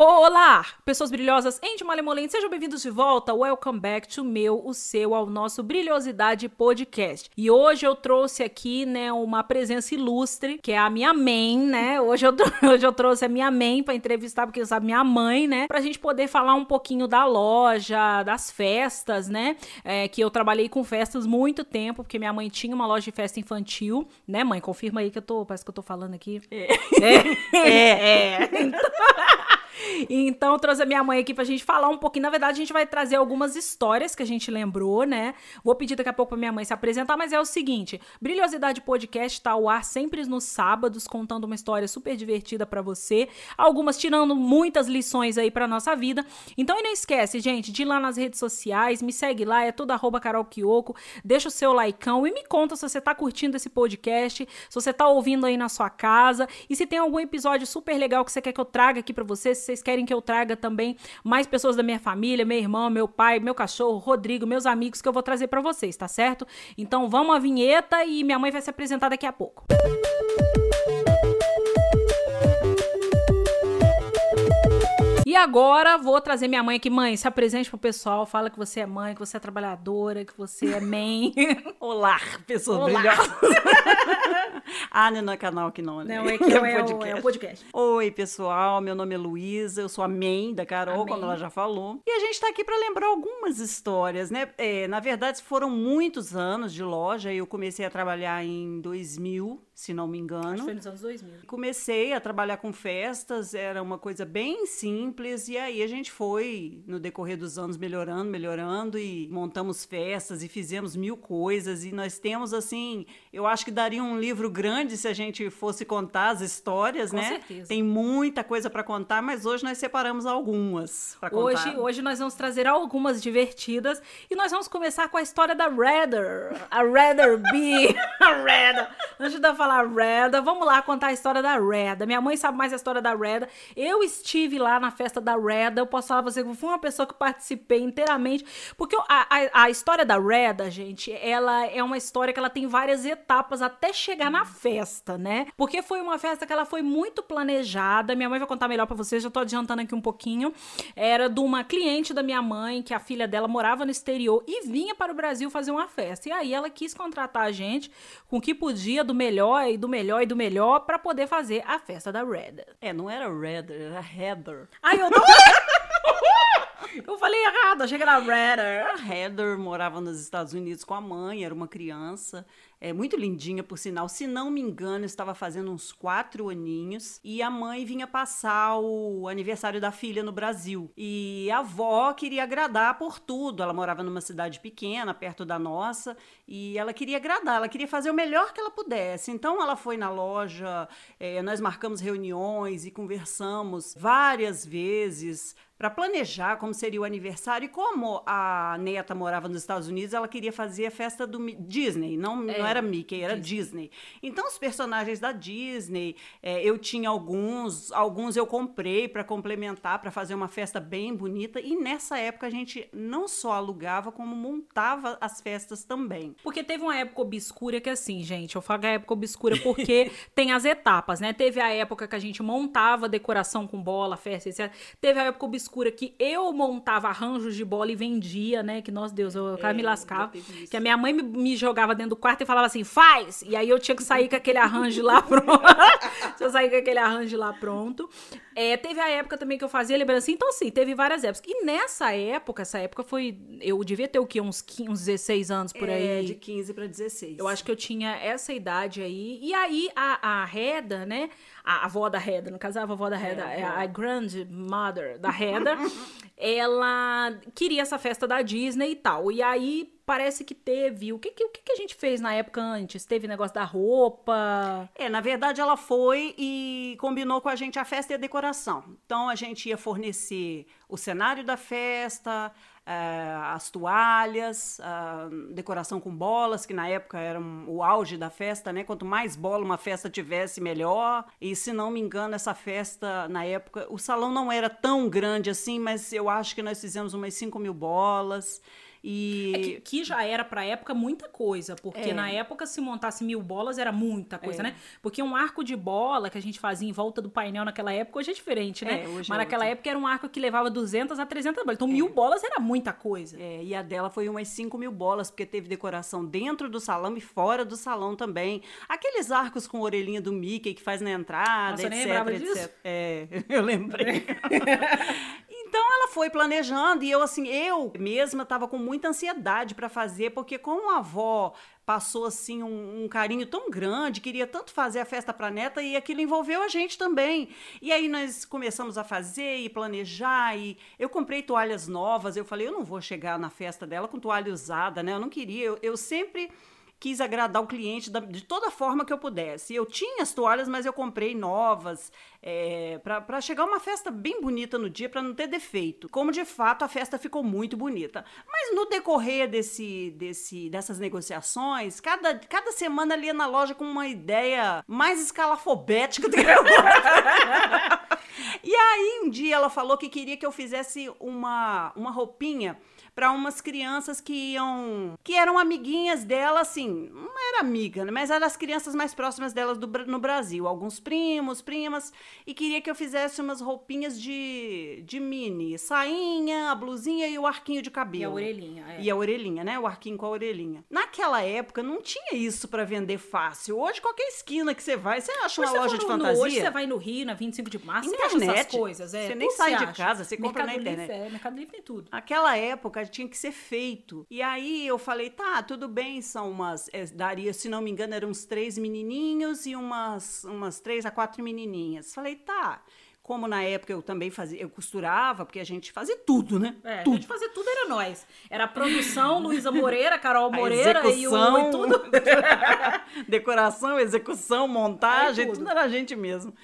Olá, pessoas brilhosas, Andy Malemolente, sejam bem-vindos de volta. Welcome back to meu, o seu, ao nosso Brilhosidade Podcast. E hoje eu trouxe aqui, né, uma presença ilustre, que é a minha mãe, né? Hoje eu, hoje eu trouxe a minha mãe para entrevistar, porque sabe, minha mãe, né? Pra gente poder falar um pouquinho da loja, das festas, né? É, que eu trabalhei com festas muito tempo, porque minha mãe tinha uma loja de festa infantil, né, mãe? Confirma aí que eu tô, parece que eu tô falando aqui. É. É. é. é. Então... Então, eu trouxe a minha mãe aqui pra gente falar um pouquinho. Na verdade, a gente vai trazer algumas histórias que a gente lembrou, né? Vou pedir daqui a pouco pra minha mãe se apresentar, mas é o seguinte: Brilhosidade Podcast tá ao ar sempre nos sábados, contando uma história super divertida para você. Algumas tirando muitas lições aí pra nossa vida. Então, e não esquece, gente, de ir lá nas redes sociais, me segue lá, é tudo arroba Carol Kiyoko, deixa o seu likeão e me conta se você tá curtindo esse podcast, se você tá ouvindo aí na sua casa e se tem algum episódio super legal que você quer que eu traga aqui para você, se vocês querem que eu traga também mais pessoas da minha família, meu irmão, meu pai, meu cachorro, Rodrigo, meus amigos que eu vou trazer para vocês, tá certo? Então vamos à vinheta e minha mãe vai se apresentar daqui a pouco. E agora vou trazer minha mãe aqui. Mãe, se apresente pro pessoal, fala que você é mãe, que você é trabalhadora, que você é mãe. Olá, pessoas Olá. ah, não é canal aqui não, né? Não, é que é, é, podcast. é um podcast. Oi, pessoal, meu nome é Luísa, eu sou a mãe da Carol, como ela já falou. E a gente tá aqui para lembrar algumas histórias, né? É, na verdade, foram muitos anos de loja. Eu comecei a trabalhar em 2000, se não me engano. Acho que foi nos anos 2000. Comecei a trabalhar com festas, era uma coisa bem simples, e aí a gente foi, no decorrer dos anos, melhorando, melhorando, e montamos festas e fizemos mil coisas, e nós temos, assim, eu acho que daria um livro grande se a gente fosse contar as histórias, com né? Certeza. Tem muita coisa para contar, mas hoje nós separamos algumas para contar. Hoje, hoje nós vamos trazer algumas divertidas, e nós vamos começar com a história da Redder, a Redder B, a Redder. Antes de falar falar Reda. Vamos lá contar a história da Reda. Minha mãe sabe mais a história da Reda. Eu estive lá na festa da Reda. Eu posso falar pra você que fui uma pessoa que participei inteiramente. Porque a, a, a, história da Reda, gente, ela é uma história que ela tem várias etapas até chegar na festa, né? Porque foi uma festa que ela foi muito planejada. Minha mãe vai contar melhor para vocês, já tô adiantando aqui um pouquinho. Era de uma cliente da minha mãe, que a filha dela morava no exterior e vinha para o Brasil fazer uma festa. E aí ela quis contratar a gente com o que podia do melhor melhor e do melhor e do melhor para poder fazer a festa da Red. É, não era Red, era Heather. Ai, eu tô... Eu falei errado, achei que era Heather. A Heather morava nos Estados Unidos com a mãe, era uma criança é muito lindinha, por sinal. Se não me engano, estava fazendo uns quatro aninhos e a mãe vinha passar o aniversário da filha no Brasil. E a avó queria agradar por tudo. Ela morava numa cidade pequena, perto da nossa, e ela queria agradar, ela queria fazer o melhor que ela pudesse. Então ela foi na loja, é, nós marcamos reuniões e conversamos várias vezes para planejar como seria o aniversário e como a neta morava nos Estados Unidos, ela queria fazer a festa do Disney, não, é, não era Mickey, era Disney. Disney. Então os personagens da Disney, é, eu tinha alguns, alguns eu comprei para complementar, para fazer uma festa bem bonita e nessa época a gente não só alugava como montava as festas também. Porque teve uma época obscura que assim, gente, eu falo a época obscura porque tem as etapas, né? Teve a época que a gente montava decoração com bola, festa, etc. Teve a época obscura que eu montava arranjos de bola e vendia, né? Que, nossa Deus, eu é, me lascava. Que a minha mãe me, me, jogava dentro do quarto e falava assim, faz! E aí eu tinha que sair com aquele arranjo lá pronto. eu sair com aquele arranjo lá pronto. É, teve a época também que eu fazia lembrança. Então, sim, teve várias épocas. E nessa época, essa época foi. Eu devia ter o quê? Uns, 15, uns 16 anos por aí. É, de 15 para 16. Eu acho que eu tinha essa idade aí. E aí a, a Reda, né? A avó da Heather, no caso a avó da Heather, é, a, a grandmother da Heather, ela queria essa festa da Disney e tal. E aí parece que teve. O que, que, o que, a gente fez na época antes? Teve negócio da roupa? É, na verdade ela foi e combinou com a gente a festa e a decoração. Então a gente ia fornecer o cenário da festa, as toalhas, a decoração com bolas, que na época era o auge da festa, né? Quanto mais bola uma festa tivesse, melhor. E se não me engano, essa festa, na época, o salão não era tão grande assim, mas eu acho que nós fizemos umas 5 mil bolas. E É que, que já era pra época muita coisa, porque É. na época se montasse mil bolas era muita coisa, É. né? Porque um arco de bola que a gente fazia em volta do painel naquela época hoje é diferente, né? É, hoje Mas é naquela época era um arco que levava 200 a 300 bolas. Então mil bolas era muita coisa. É, e a dela foi umas 5 mil bolas, porque teve decoração dentro do salão e fora do salão também. Aqueles arcos com orelhinha do Mickey que faz na entrada, Nossa, eu etc, lembrava etc. disso. É, eu lembrei. Então ela foi planejando e eu assim, eu mesma estava com muita ansiedade para fazer, porque como a avó passou assim um, um carinho tão grande, queria tanto fazer a festa para neta e aquilo envolveu a gente também. E aí nós começamos a fazer e planejar e eu comprei toalhas novas, eu falei, eu não vou chegar na festa dela com toalha usada, né? Eu não queria, eu, eu sempre quis agradar o cliente da- de toda forma que eu pudesse. Eu tinha as toalhas, mas eu comprei novas é, para chegar uma festa bem bonita no dia, para não ter defeito. Como de fato a festa ficou muito bonita. Mas no decorrer desse, desse, dessas negociações, cada, cada semana ali na loja com uma ideia mais escalafobética do que outra. E aí, um dia ela falou que queria que eu fizesse uma, uma roupinha para umas crianças que iam. que eram amiguinhas dela, assim, não era amiga, né? Mas eram as crianças mais próximas delas do, no Brasil. Alguns primos, primas, e queria que eu fizesse umas roupinhas de, de mini: sainha, a blusinha e o arquinho de cabelo. E a orelhinha. é. E a orelhinha, né? O arquinho com a orelhinha. Naquela época não tinha isso pra vender fácil. Hoje, qualquer esquina que você vai, você acha uma Hoje loja de no- fantasia. Hoje você vai no Rio, na 25 de março, você acha essas Internet. coisas. É, Você nem tudo sai de acha. casa, você compra na Mercado Livre, internet. É, Mercado Livre tem tudo. Naquela época tinha que ser feito. E aí eu falei, tá, tudo bem, são umas. é, daria, se não me engano, eram uns três menininhos e umas, umas três a quatro menininhas. Falei, tá. Como na época eu também fazia, eu costurava, porque a gente fazia tudo, né? É, a tudo. gente fazia tudo era nós. Era a produção, Luísa Moreira, Carol A Moreira e, o, e tudo. decoração, execução, montagem, Aí tudo. tudo. era a gente mesmo.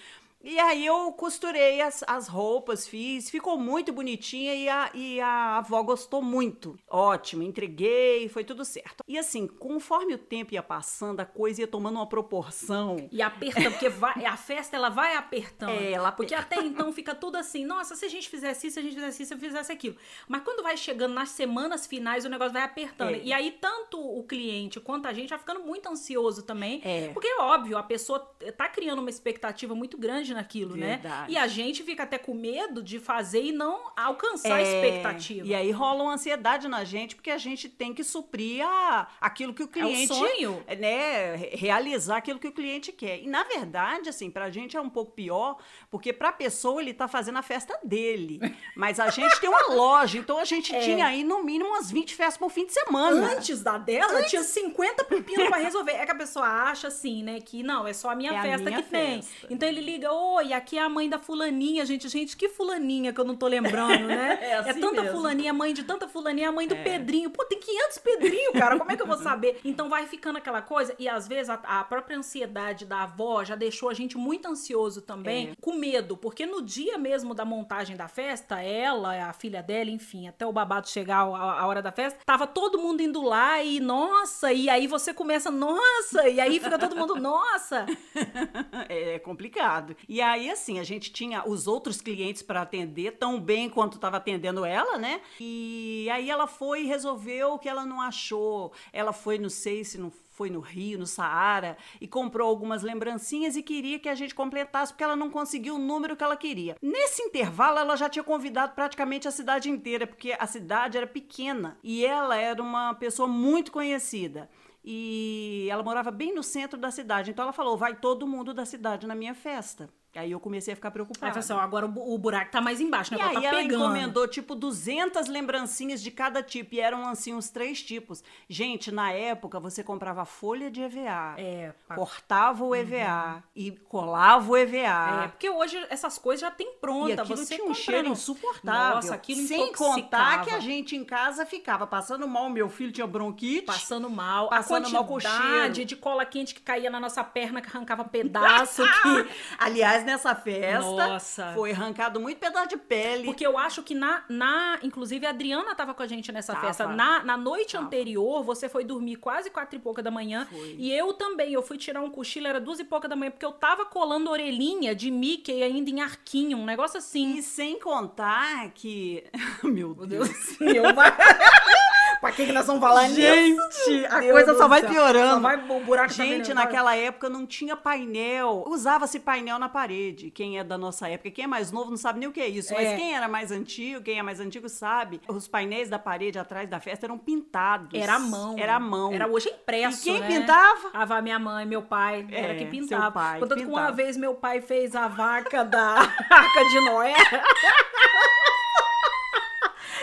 E aí eu costurei as, as roupas, fiz, ficou muito bonitinha e a, e a avó gostou muito. Ótimo, entreguei, foi tudo certo. E assim, conforme o tempo ia passando, a coisa ia tomando uma proporção. E aperta, porque vai, a festa ela vai apertando. É, ela Porque até então fica tudo assim, nossa, se a gente fizesse isso, se a gente fizesse isso, se eu fizesse aquilo. Mas quando vai chegando nas semanas finais, o negócio vai apertando. É. E aí, tanto o cliente quanto a gente vai ficando muito ansioso também. É. Porque é óbvio, a pessoa tá criando uma expectativa muito grande naquilo, né? Verdade. E a gente fica até com medo de fazer e não alcançar a É, expectativa. E aí rola uma ansiedade na gente, porque a gente tem que suprir a, aquilo que o cliente. sonho. Né, re- realizar aquilo que o cliente quer. E na verdade, assim, pra gente é um pouco pior, porque pra pessoa ele tá fazendo a festa dele. Mas a gente tem uma loja, então a gente É. tinha aí no mínimo umas 20 festas por fim de semana. Antes da dela, tinha 50 pepinos pra resolver. É que a pessoa acha assim, né? Que não, é só a minha É a festa minha que tem. festa. Então ele liga, oi, aqui é a mãe da fulaninha, gente. Gente, que fulaninha que eu não tô lembrando, né? É assim tanta mesmo. fulaninha, mãe de tanta fulaninha, a mãe do Pedrinho. Pô, tem 500 Pedrinho, cara. Como é que eu vou saber? Então vai ficando aquela coisa. E às vezes a, a própria ansiedade da avó já deixou a gente muito ansioso também, É. com medo. Porque no dia mesmo da montagem da festa, ela, a filha dela, enfim, até o babado chegar a, a hora da festa, tava todo mundo indo lá e, nossa, e aí você começa, nossa, e aí fica todo mundo, nossa. É complicado. E aí, assim, a gente tinha os outros clientes para atender tão bem quanto estava atendendo ela, né? E aí ela foi e resolveu o que ela não achou. Ela foi, não sei se não foi no Rio, no Saara, e comprou algumas lembrancinhas e queria que a gente completasse, porque ela não conseguiu o número que ela queria. Nesse intervalo, ela já tinha convidado praticamente a cidade inteira, porque a cidade era pequena e ela era uma pessoa muito conhecida. E ela morava bem no centro da cidade. Então ela falou: vai todo mundo da cidade na minha festa. Aí eu comecei a ficar Aí preocupada. fala assim, agora o, bu- o buraco tá mais embaixo, né? E aí tá ela pegando. encomendou, tipo, 200 lembrancinhas de cada tipo. E eram, assim, uns três tipos. Gente, na época, você comprava folha de EVA. É, pa- Cortava o EVA e colava o EVA. É, porque hoje essas coisas já tem pronta. E aquilo você tinha um compra cheiro insuportável. Nossa, aquilo Sem intoxicava. contar que a gente em casa ficava passando mal. Meu filho tinha bronquite. Passando mal. Passando a mal com o cheiro. de cola quente que caía na nossa perna, que arrancava pedaço. que... Aliás, nessa festa Nossa. foi arrancado muito pedaço de pele. Porque eu acho que na, na. Inclusive, a Adriana tava com a gente nessa Tava. festa. Na, na noite Tava. anterior, você foi dormir quase quatro e pouca da manhã. Foi. E eu também. Eu fui tirar um cochilo, era duas e pouca da manhã, porque eu tava colando orelhinha de Mickey ainda em arquinho, um negócio assim. E sem contar que. Meu Deus. eu vai. pra que, que nós vamos falar nisso? Gente, a Deus coisa do só vai piorando. Só vai, o buraco tá Gente, virando. naquela época não tinha painel. Usava-se painel na parede. Quem é da nossa época, quem é mais novo não sabe nem o que é isso. É. Mas quem era mais antigo, quem é mais antigo sabe. Os painéis da parede atrás da festa eram pintados. Era a mão. Era a mão. Era hoje impresso, E quem né? pintava? A minha mãe, meu pai, É, era que seu pintava. pai Contanto que uma pintava. vez meu pai fez a vaca da Arca de Noé.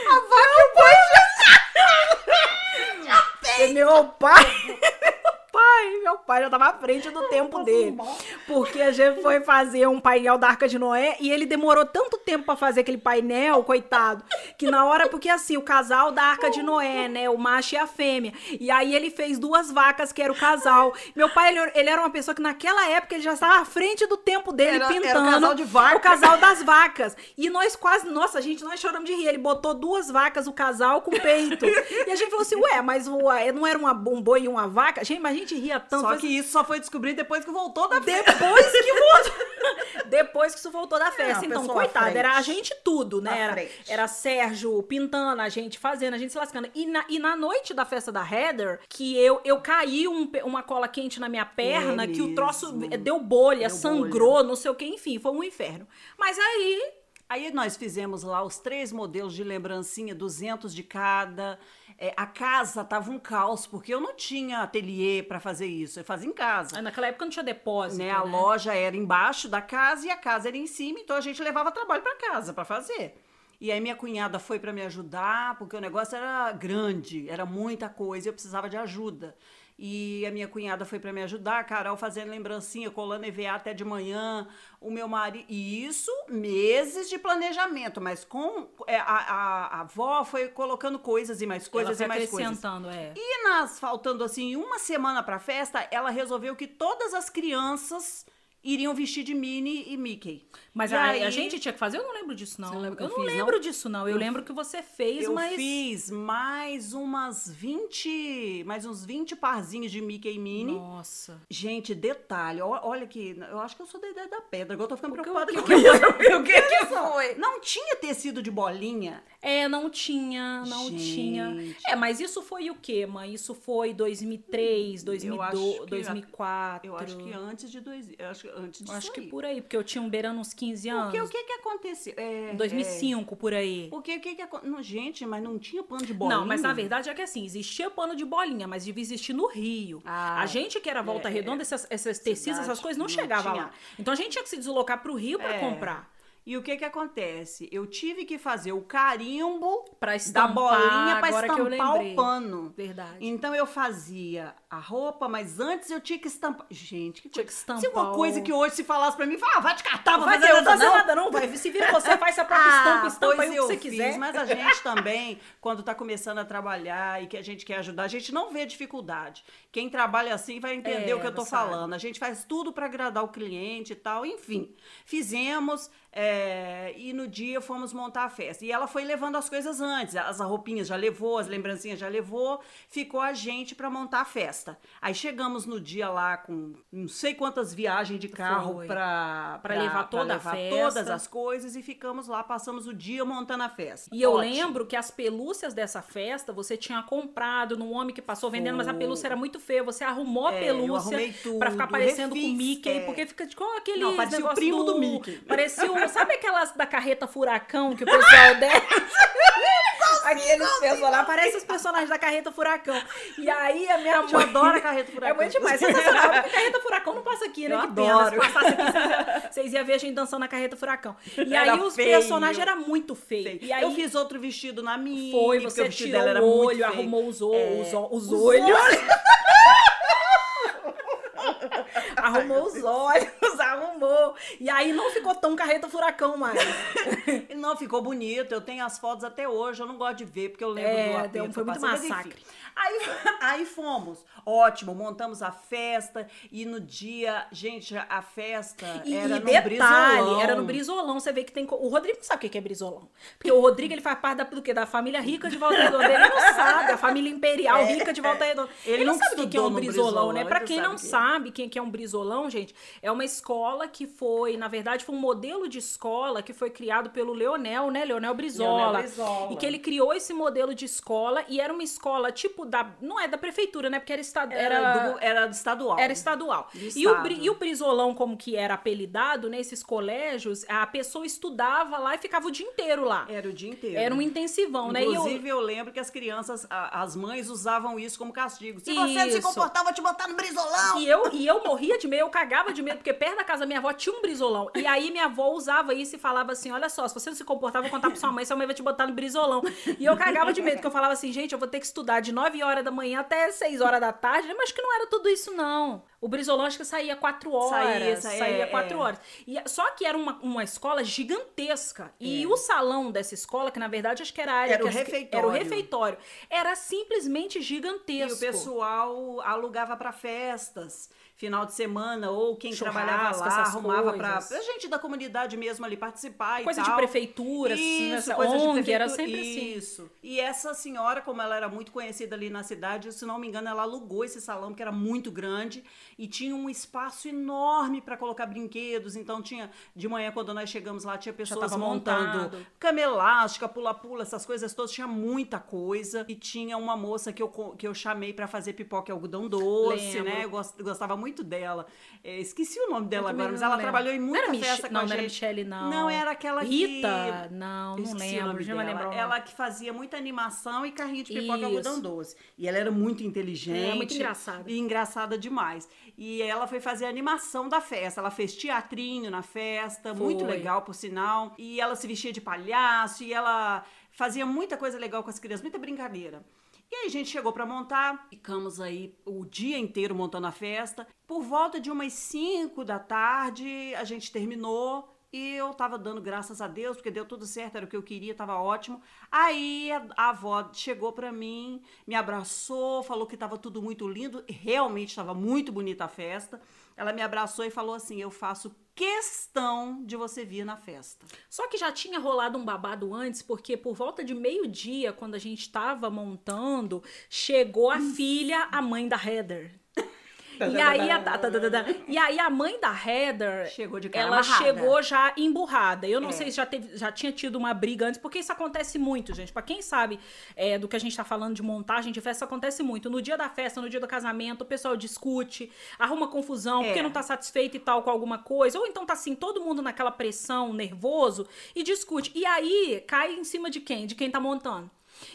a vaca e meu pai... Pai, meu pai já tava à frente do tempo dele. Porque a gente foi fazer um painel da Arca de Noé e ele demorou tanto tempo pra fazer aquele painel, coitado, que na hora, porque assim, o casal da Arca de Noé, né, o macho e a fêmea. E aí ele fez duas vacas, que era o casal. Meu pai, ele, ele era uma pessoa que naquela época ele já estava à frente do tempo dele Era- era o pintando. casal de vaca. O casal das vacas. E nós quase, nossa, gente, nós choramos de rir. Ele botou duas vacas, o casal com peito. E a gente falou assim, ué, mas ué, não era uma, um boi e uma vaca? Gente, mas a gente ria tanto. Só que isso só foi descobrir depois que voltou da festa. depois que voltou. Depois que isso voltou da festa. É, então, coitado, era a gente tudo, né? Era, era Sérgio pintando, a gente fazendo, a gente se lascando. E na, e na noite da festa da Heather, que eu, eu caí um uma cola quente na minha perna, É que o troço deu bolha, Deu sangrou, não sei o que, enfim, foi um inferno. Mas aí. Aí nós fizemos lá os três modelos de lembrancinha, 200 de cada. É, a casa tava um caos, porque eu não tinha ateliê para fazer isso. Eu fazia em casa. Naquela época não tinha depósito. né? A né? loja era embaixo da casa e a casa era em cima, então a gente levava trabalho para casa para fazer. E aí minha cunhada foi para me ajudar, porque o negócio era grande, era muita coisa, eu precisava de ajuda. E a minha cunhada foi para me ajudar, a Carol fazendo lembrancinha, colando EVA até de manhã, o meu marido. E isso, meses de planejamento, mas com. é, a, a, a avó foi colocando coisas e mais coisas e mais coisas. acrescentando, é. E nas faltando assim uma semana pra festa, ela resolveu que todas as crianças iriam vestir de Minnie e Mickey. Mas a, aí, a gente tinha que fazer, eu não lembro disso, não. Não que eu eu não fiz, não? lembro disso, não. Eu, lembro que você fez, eu mas. fiz mais umas 20, mais uns 20 parzinhos de Mickey e Minnie. Nossa. Gente, detalhe, olha que eu acho que eu sou da idade da pedra, agora eu tô ficando Porque preocupada o que isso. O que que foi? Não tinha tecido de bolinha? É, não tinha, não Gente. tinha. É, mas isso foi o quê, mãe? Isso foi 2003, Eu 2002, acho que- 2004. Eu acho que antes de dois, eu acho que antes disso Eu acho que aí. por aí, porque eu tinha um beirando uns 15 anos. Porque o que que aconteceu? É, Em 2005, por aí. é, porque o que que acon- não, gente, mas não tinha pano de bolinha? Não, mas na verdade é que assim, existia pano de bolinha, mas devia existir no Rio. Ah, a gente que era Volta é, Redonda, essas, esses tecidos, cidade essas coisas, não, não chegava tinha. lá. Então a gente tinha que se deslocar pro Rio pra É. comprar. E o que que acontece? Eu tive que fazer o carimbo Pra da estampar, bolinha agora que eu estampar o pano. Verdade. Então eu fazia a roupa, mas antes eu tinha que estampar. Gente, que Tinha coisa. que estampar Se uma coisa que hoje se falasse pra mim, fala, ah, vai te catar, vai fazer fazer, nada, não. nada não, vai. Se vira você, faz a própria estampa, estampa pois aí o que você fiz, quiser. Mas a gente também, quando tá começando a trabalhar e que a gente quer ajudar, a gente não vê dificuldade. Quem trabalha assim vai entender É, o que eu tô sabe. falando. A gente faz tudo para agradar o cliente e tal. Enfim, fizemos é, e no dia fomos montar a festa. E ela foi levando as coisas antes. As roupinhas já levou, as lembrancinhas já levou. Ficou a gente para montar a festa. Aí chegamos no dia lá com não sei quantas viagens de carro para Pra levar toda a festa. todas as coisas e ficamos lá, passamos o dia montando a festa. E eu Ótimo. lembro que as pelúcias dessa festa você tinha comprado num homem que passou vendendo, mas a pelúcia era muito feia. Você arrumou a É, eu pelúcia pra ficar parecendo com o refiz, Mickey, é. porque fica de com aquele Não, parecia o primo do Mickey. Parecia o, sabe aquelas da carreta furacão que o pessoal desce? Aqueles personagens, parece os personagens da carreta furacão. E aí a minha Eu mãe adoro a carreta furacão. É muito demais, sensacional. Porque a carreta furacão não passa aqui, né? Eu que pena. Se adoro. passasse aqui, vocês iam, vocês iam ver a gente dançando na carreta furacão. E Era aí os feio. personagens eram muito feios. E aí eu fiz outro vestido na minha. foi, você tirou dela era o muito olho, arrumou os, É, os, os os olhos. arrumou os olhos, arrumou. E aí não ficou tão carreta furacão mais. E Não, ficou bonito. Eu tenho as fotos até hoje. Eu não gosto de ver, porque eu lembro É, do que foi muito passei, mas enfim. Aí, aí fomos. Ótimo, montamos a festa. E no dia, gente, a festa E, era e no detalhe, Brizolão. era no Brizolão. Você vê que tem. O Rodrigo não sabe o que é Brizolão. Porque o Rodrigo ele faz parte da, do quê? Da família rica de Volta Redonda. Ele não sabe, a família imperial rica de Volta Redonda. Ele Ele, não sabe o que que é um Brizolão, Brizolão, né? não quem sabe não que é. sabe quem que é um Brizolão, gente, é uma escola que foi, na verdade, foi um modelo de escola que foi criado pelo Leonel, né? Leonel Brizola. Leonel Brizola. E que ele criou esse modelo de escola e era uma escola tipo da. Não é da prefeitura, né? Porque era, esta, Era, era, do, era do estadual. era estadual. E o, e o Brizolão, como que era apelidado nesses colégios, a pessoa estudava lá e ficava o dia inteiro lá. Era o dia inteiro. Era um intensivão, né? E eu- Inclusive, eu... lembro que as crianças, a- as mães usavam isso como castigo. Se você não se comportar, eu vou te botar no brizolão. E eu, e eu morria de medo, eu cagava de medo, porque perto da casa da minha avó tinha um brizolão. E aí minha avó usava isso e falava assim: olha só, se você não se comportar, eu vou contar pra sua mãe, sua mãe vai te botar no brizolão. E eu cagava de medo, porque eu falava assim, gente, eu vou ter que estudar de 9 horas da manhã até 6 horas da tarde, mas que não era tudo isso, não. O que saía 4 horas. Saía, saía, é, 4 é. horas. E, só que era uma, uma escola gigantesca. E É. o salão dessa escola, que na verdade acho que era a área Era o as- Era o refeitório. refeitório. Era simplesmente E gigantesco. o pessoal alugava para festas, final de semana, ou quem Churrasco, trabalhava lá, arrumava para coisas. a gente da comunidade mesmo ali participar Coisa e de tal. prefeitura, assim, Isso, essa coisa de ONG, era prefeitura, sempre assim. Isso. E essa senhora, como ela era muito conhecida ali na cidade, se não me engano, ela alugou esse salão que era muito grande e tinha um espaço enorme para colocar brinquedos. Então tinha de manhã quando nós chegamos lá tinha pessoas montando montado. cama elástica, pula-pula, essas coisas todas, tinha muita coisa. E tinha uma moça que eu, que eu chamei para fazer pipoca e algodão doce, Lembro. né? Eu gos- gostava muito dela. É, esqueci o nome dela agora, mas não ela lembro. trabalhou em Não muita Mich- festa com não, a não era gente. Michele, não. Não, era aquela Rita? que... Não, não lembro. nome Já vai dela. lembrar o Ela que fazia muita animação e carrinho de pipoca Isso. algodão doce. E ela era muito inteligente. É, muito engraçada. E engraçada demais. E ela foi fazer a animação da festa. Ela fez teatrinho na festa, Foi. muito legal, por sinal. E ela se vestia de palhaço e ela fazia muita coisa legal com as crianças, muita brincadeira. E aí a gente chegou para montar, ficamos aí o dia inteiro montando a festa. Por volta de umas 5 da tarde, a gente terminou e eu tava dando graças a Deus, porque deu tudo certo, era o que eu queria, tava ótimo. Aí a, avó chegou pra mim, me abraçou, falou que tava tudo muito lindo, realmente estava muito bonita a festa. Ela me abraçou e falou assim: "Eu faço questão de você vir na festa". Só que já tinha rolado um babado antes, porque por volta de meio-dia, quando a gente tava montando, chegou a filha, a mãe da Heather. E aí, a, tá, tá, tá, tá, tá. e aí a mãe da Heather, Chegou de cara ela amarrada. chegou já emburrada. Eu não É. sei se já, teve, já tinha tido uma briga antes, porque isso acontece muito, gente. Pra quem sabe é, do que a gente tá falando de montagem de festa, isso acontece muito. No dia da festa, no dia do casamento, o pessoal discute, arruma confusão, É. porque não tá satisfeito e tal com alguma coisa. Ou então tá assim, todo mundo naquela pressão, nervoso, e discute. E aí, cai em cima de quem? De quem tá montando.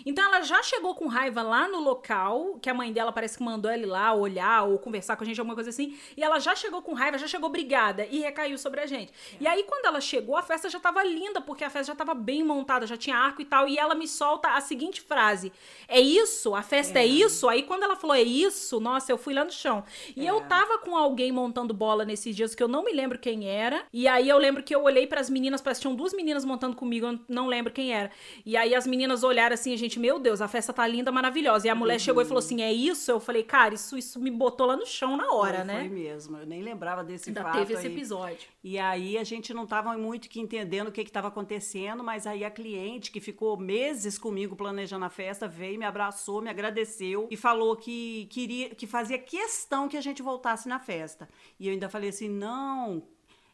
Então ela já chegou com raiva lá no local, que a mãe dela parece que mandou ela ir lá olhar ou conversar com a gente, alguma coisa assim. E ela já chegou com raiva, já chegou brigada e recaiu sobre a gente. E aí quando ela chegou, a festa já tava linda, porque a festa já tava bem montada, já tinha arco e tal. E ela me solta a seguinte frase: É isso? A festa é, isso? Aí quando ela falou é isso, nossa, eu fui lá no chão. E É. eu tava com alguém montando bola nesses dias que eu não me lembro quem era. E aí eu lembro que eu olhei pras meninas, parece que tinham duas meninas montando comigo, eu não lembro quem era. E aí as meninas olharam assim, gente, meu Deus, a festa tá linda, maravilhosa. E a mulher chegou e falou assim: é isso? Eu falei, cara, isso, isso me botou lá no chão na hora, Foi, né? Foi mesmo, eu nem lembrava desse Ainda fato teve esse aí. episódio. E aí a gente não estava muito que entendendo o que estava acontecendo, mas aí a cliente que ficou meses comigo planejando a festa veio, me abraçou, me agradeceu e falou que queria, que fazia questão que a gente voltasse na festa. E eu ainda falei assim, não.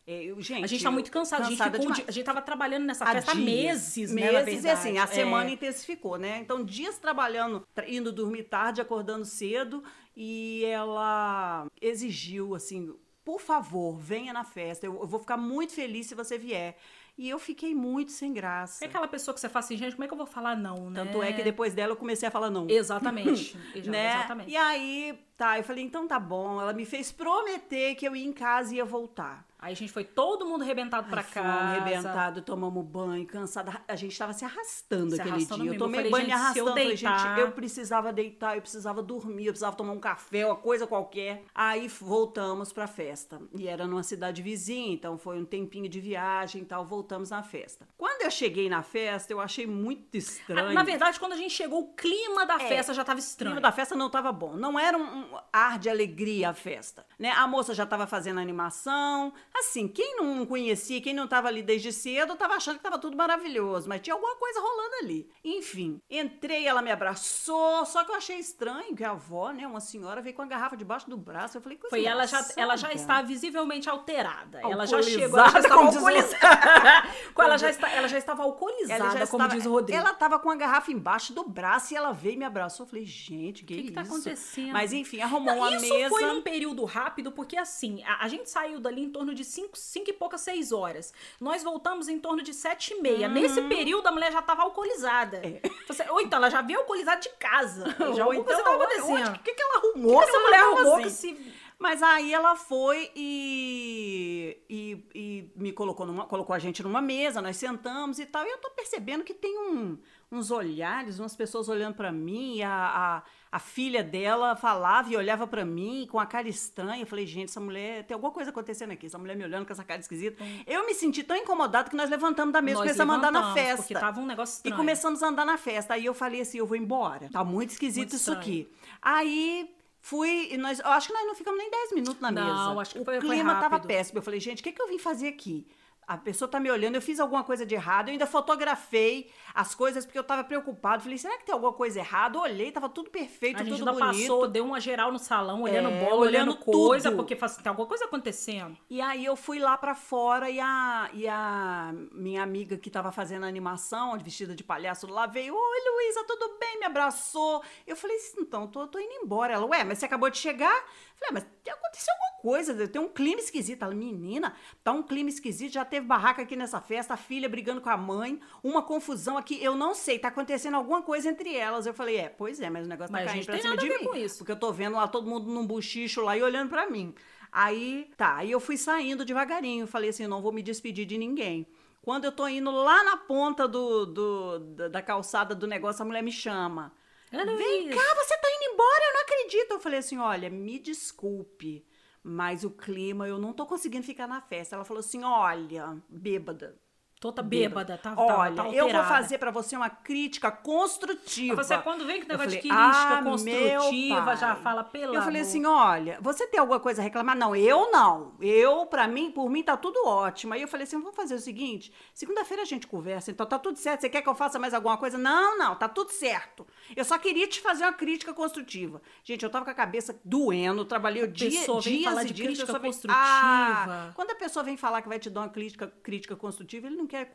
É, eu- gente, A gente tá muito cansado. A gente, cansada ficou a gente tava trabalhando nessa Há festa há meses, né? Meses, e assim, a verdade. semana É. intensificou, né? Então, dias trabalhando, tra- indo dormir tarde, acordando cedo, e ela exigiu, assim, por favor, venha na festa, eu, eu vou ficar muito feliz se você vier. E eu fiquei muito sem graça. É aquela pessoa que você fala assim, gente, como é que eu vou falar não, né? Tanto é que depois dela eu comecei a falar não. Exatamente. né? Exatamente. E aí, tá, eu falei, então tá bom. Ela me fez prometer que eu ia em casa e ia voltar. Aí a gente foi todo mundo arrebentado fomos casa. arrebentado, tomamos banho, cansada. A gente tava se arrastando Se aquele arrastando dia. mesmo. Eu tomei Eu falei, banho me gente, eu arrastando. Falei, deitar- gente, eu precisava deitar, eu precisava dormir, eu precisava tomar um café, uma coisa qualquer. Aí voltamos pra festa. E era numa cidade vizinha, então foi um tempinho de viagem e tal. Voltamos na festa. Quando eu cheguei na festa, eu achei muito estranho. Ah, Na verdade, quando a gente chegou, o clima da É, festa já tava O estranho. clima da festa não estava bom. Não era um, um ar de alegria a festa. Né? A moça já estava fazendo animação, Assim, quem não conhecia, quem não estava ali desde cedo, estava achando que estava tudo maravilhoso, mas tinha alguma coisa rolando ali. Enfim, entrei, ela me abraçou, só que eu achei estranho que a avó, né, uma senhora, veio com a garrafa debaixo do braço. Eu falei, coisa Foi, ela já, ela já está visivelmente alterada. Ela já chegou, ela já estava alcoolizada. ela, já está, ela já estava alcoolizada, Ela já como estava- diz o Rodrigo. Ela tava com a garrafa embaixo do braço e ela veio e me abraçou. Eu falei, gente, que, O que que tá isso? acontecendo? Mas enfim, arrumou Não, uma isso mesa. foi num período rápido, porque assim, a, a gente saiu dali em torno de 5 e poucas, 6 horas. Nós voltamos em torno de 7 e meia. Uhum. Nesse período, a mulher já estava alcoolizada. Você- ou então, ela já veio alcoolizada de casa. Já Ou então, estava acontecendo. O que, que ela O arrumou? que essa mulher arrumou assim? que se... Mas aí ela foi e, e, e me colocou, numa, colocou a gente numa mesa, nós sentamos e tal. E eu tô percebendo que tem um- uns olhares, umas pessoas olhando pra mim. A, a, a filha dela falava e olhava pra mim com a cara estranha. Eu falei, gente, essa mulher, tem alguma coisa acontecendo aqui. Essa mulher me olhando com essa cara esquisita. Eu me senti tão incomodada que nós levantamos da mesa e Nós começamos a andar na festa. Porque tava um negócio E estranho. começamos a andar na festa. Aí eu falei assim, eu vou embora. Tá muito esquisito Muito isso aqui. Aí fui, e nós, eu acho que nós não ficamos nem 10 minutos na Não, mesa. acho que o foi- foi clima tava péssimo. Eu falei, gente, o que, que eu vim fazer aqui? A pessoa tá me olhando, eu fiz alguma coisa de errado, eu ainda fotografei as coisas porque eu tava preocupado. Falei, será que tem alguma coisa errada? Olhei, tava tudo perfeito, A gente tudo ainda bonito. passou, deu uma geral no salão, olhando É, bola, olhando, olhando coisa, tudo. porque faz- tem alguma coisa acontecendo. E aí eu fui lá pra fora e a, e a minha amiga que tava fazendo a animação, vestida de palhaço lá, veio, oi Luísa, tudo bem? Me abraçou. Eu falei, então, tô, tô indo embora. Ela, ué, mas você acabou de chegar? Falei, "Ah, mas aconteceu alguma coisa, tem um clima esquisito. Ela, menina, tá um clima esquisito, já teve barraca aqui nessa festa, a filha brigando com a mãe, uma confusão aqui, eu não sei, tá acontecendo alguma coisa entre elas. Eu falei, é, pois é, mas o negócio Mas a tá caindo gente pra cima de mim. com isso. Porque eu tô vendo lá todo mundo num buchicho lá e olhando pra mim. Aí, tá, aí eu fui saindo devagarinho, falei assim, não vou me despedir de ninguém. Quando eu tô indo lá na ponta do, do- da, da calçada do negócio, a mulher me chama. Vem cá, você tá embora, eu não acredito. Eu falei assim, olha, me desculpe, mas o clima, eu não tô conseguindo ficar na festa. Ela falou assim, olha, bêbada. Toda bêbada, tá, tá, Olha, tá eu vou fazer pra você uma crítica construtiva. Você, quando vem com negócio de falei, crítica "Ah, construtiva, já pai." fala pela. Eu falei assim, olha, você tem alguma coisa a reclamar? Não, eu não. Eu, pra mim, por mim, tá tudo ótimo. Aí eu falei assim, vamos fazer o seguinte, segunda-feira a gente conversa, então tá tudo certo. Você quer que eu faça mais alguma coisa? Não, não, tá tudo certo. Eu só queria te fazer uma crítica construtiva. Gente, eu tava com a cabeça doendo, trabalhei o dia, pessoa vem dias falar e de dias, crítica pessoa vem- construtiva. Ah, quando a pessoa vem falar que vai te dar uma crítica, crítica construtiva, ele não quer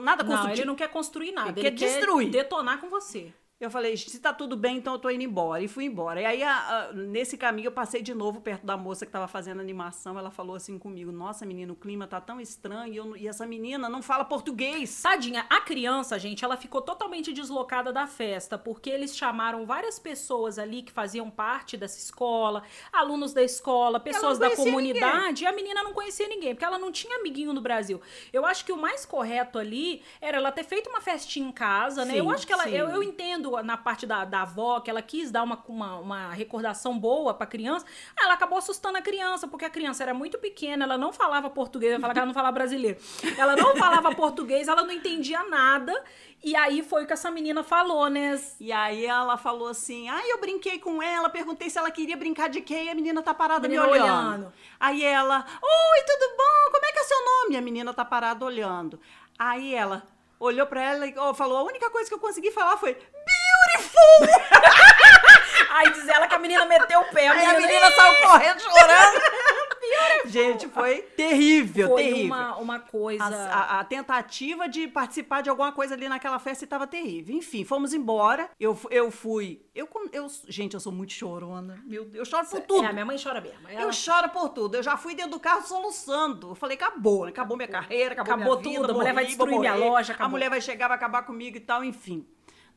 nada Não, construtivo. ele não quer construir nada. Ele Ele, quer quer destruir. detonar com você. Eu falei, se tá tudo bem, então eu tô indo embora. E fui embora. E aí, a- a- nesse caminho, eu passei de novo perto da moça que tava fazendo animação. Ela falou assim comigo: Nossa, menina, o clima tá tão estranho e, eu e essa menina não fala português. Tadinha, a criança, gente, ela ficou totalmente deslocada da festa, porque eles chamaram várias pessoas ali que faziam parte dessa escola, alunos da escola, pessoas da comunidade, e a menina não conhecia ninguém, porque ela não tinha amiguinho no Brasil. Eu acho que o mais correto ali era ela ter feito uma festinha em casa, né? Sim, eu acho que ela. Eu, eu entendo na parte da, da avó que ela quis dar uma, uma, uma recordação boa pra criança. Ela acabou assustando a criança, porque a criança era muito pequena, ela não falava português, eu ia falar que ela não falava brasileiro. Ela não falava português, ela não entendia nada. E aí foi o que essa menina falou, né? E aí ela falou assim: Ah, eu brinquei com ela, perguntei se ela queria brincar de quê, e a menina tá parada Menina me olhando. olhando. Aí ela, oi, tudo bom? Como é que é seu nome? E a menina tá parada olhando. Aí ela olhou pra ela e ó, falou: a única coisa que eu consegui falar foi beautiful! Aí diz ela que a menina meteu o pé. A Aí a menina, menina saiu correndo chorando. Gente, foi terrível, foi terrível. uma, uma coisa. A, a- a tentativa de participar de alguma coisa ali naquela festa estava terrível. Enfim, fomos embora. Eu, eu fui. Eu, com- eu, gente, eu sou muito chorona. Meu Deus, eu choro por tudo. É, a minha mãe chora mesmo. Ela- Eu choro por tudo. Eu já fui dentro do carro soluçando. Eu falei, acabou, né? Acabou minha carreira, acabou, Acabou minha vida, tudo, a mulher vai morri, vou destruir minha loja, A acabou. mulher vai chegar, vai acabar comigo e tal, enfim.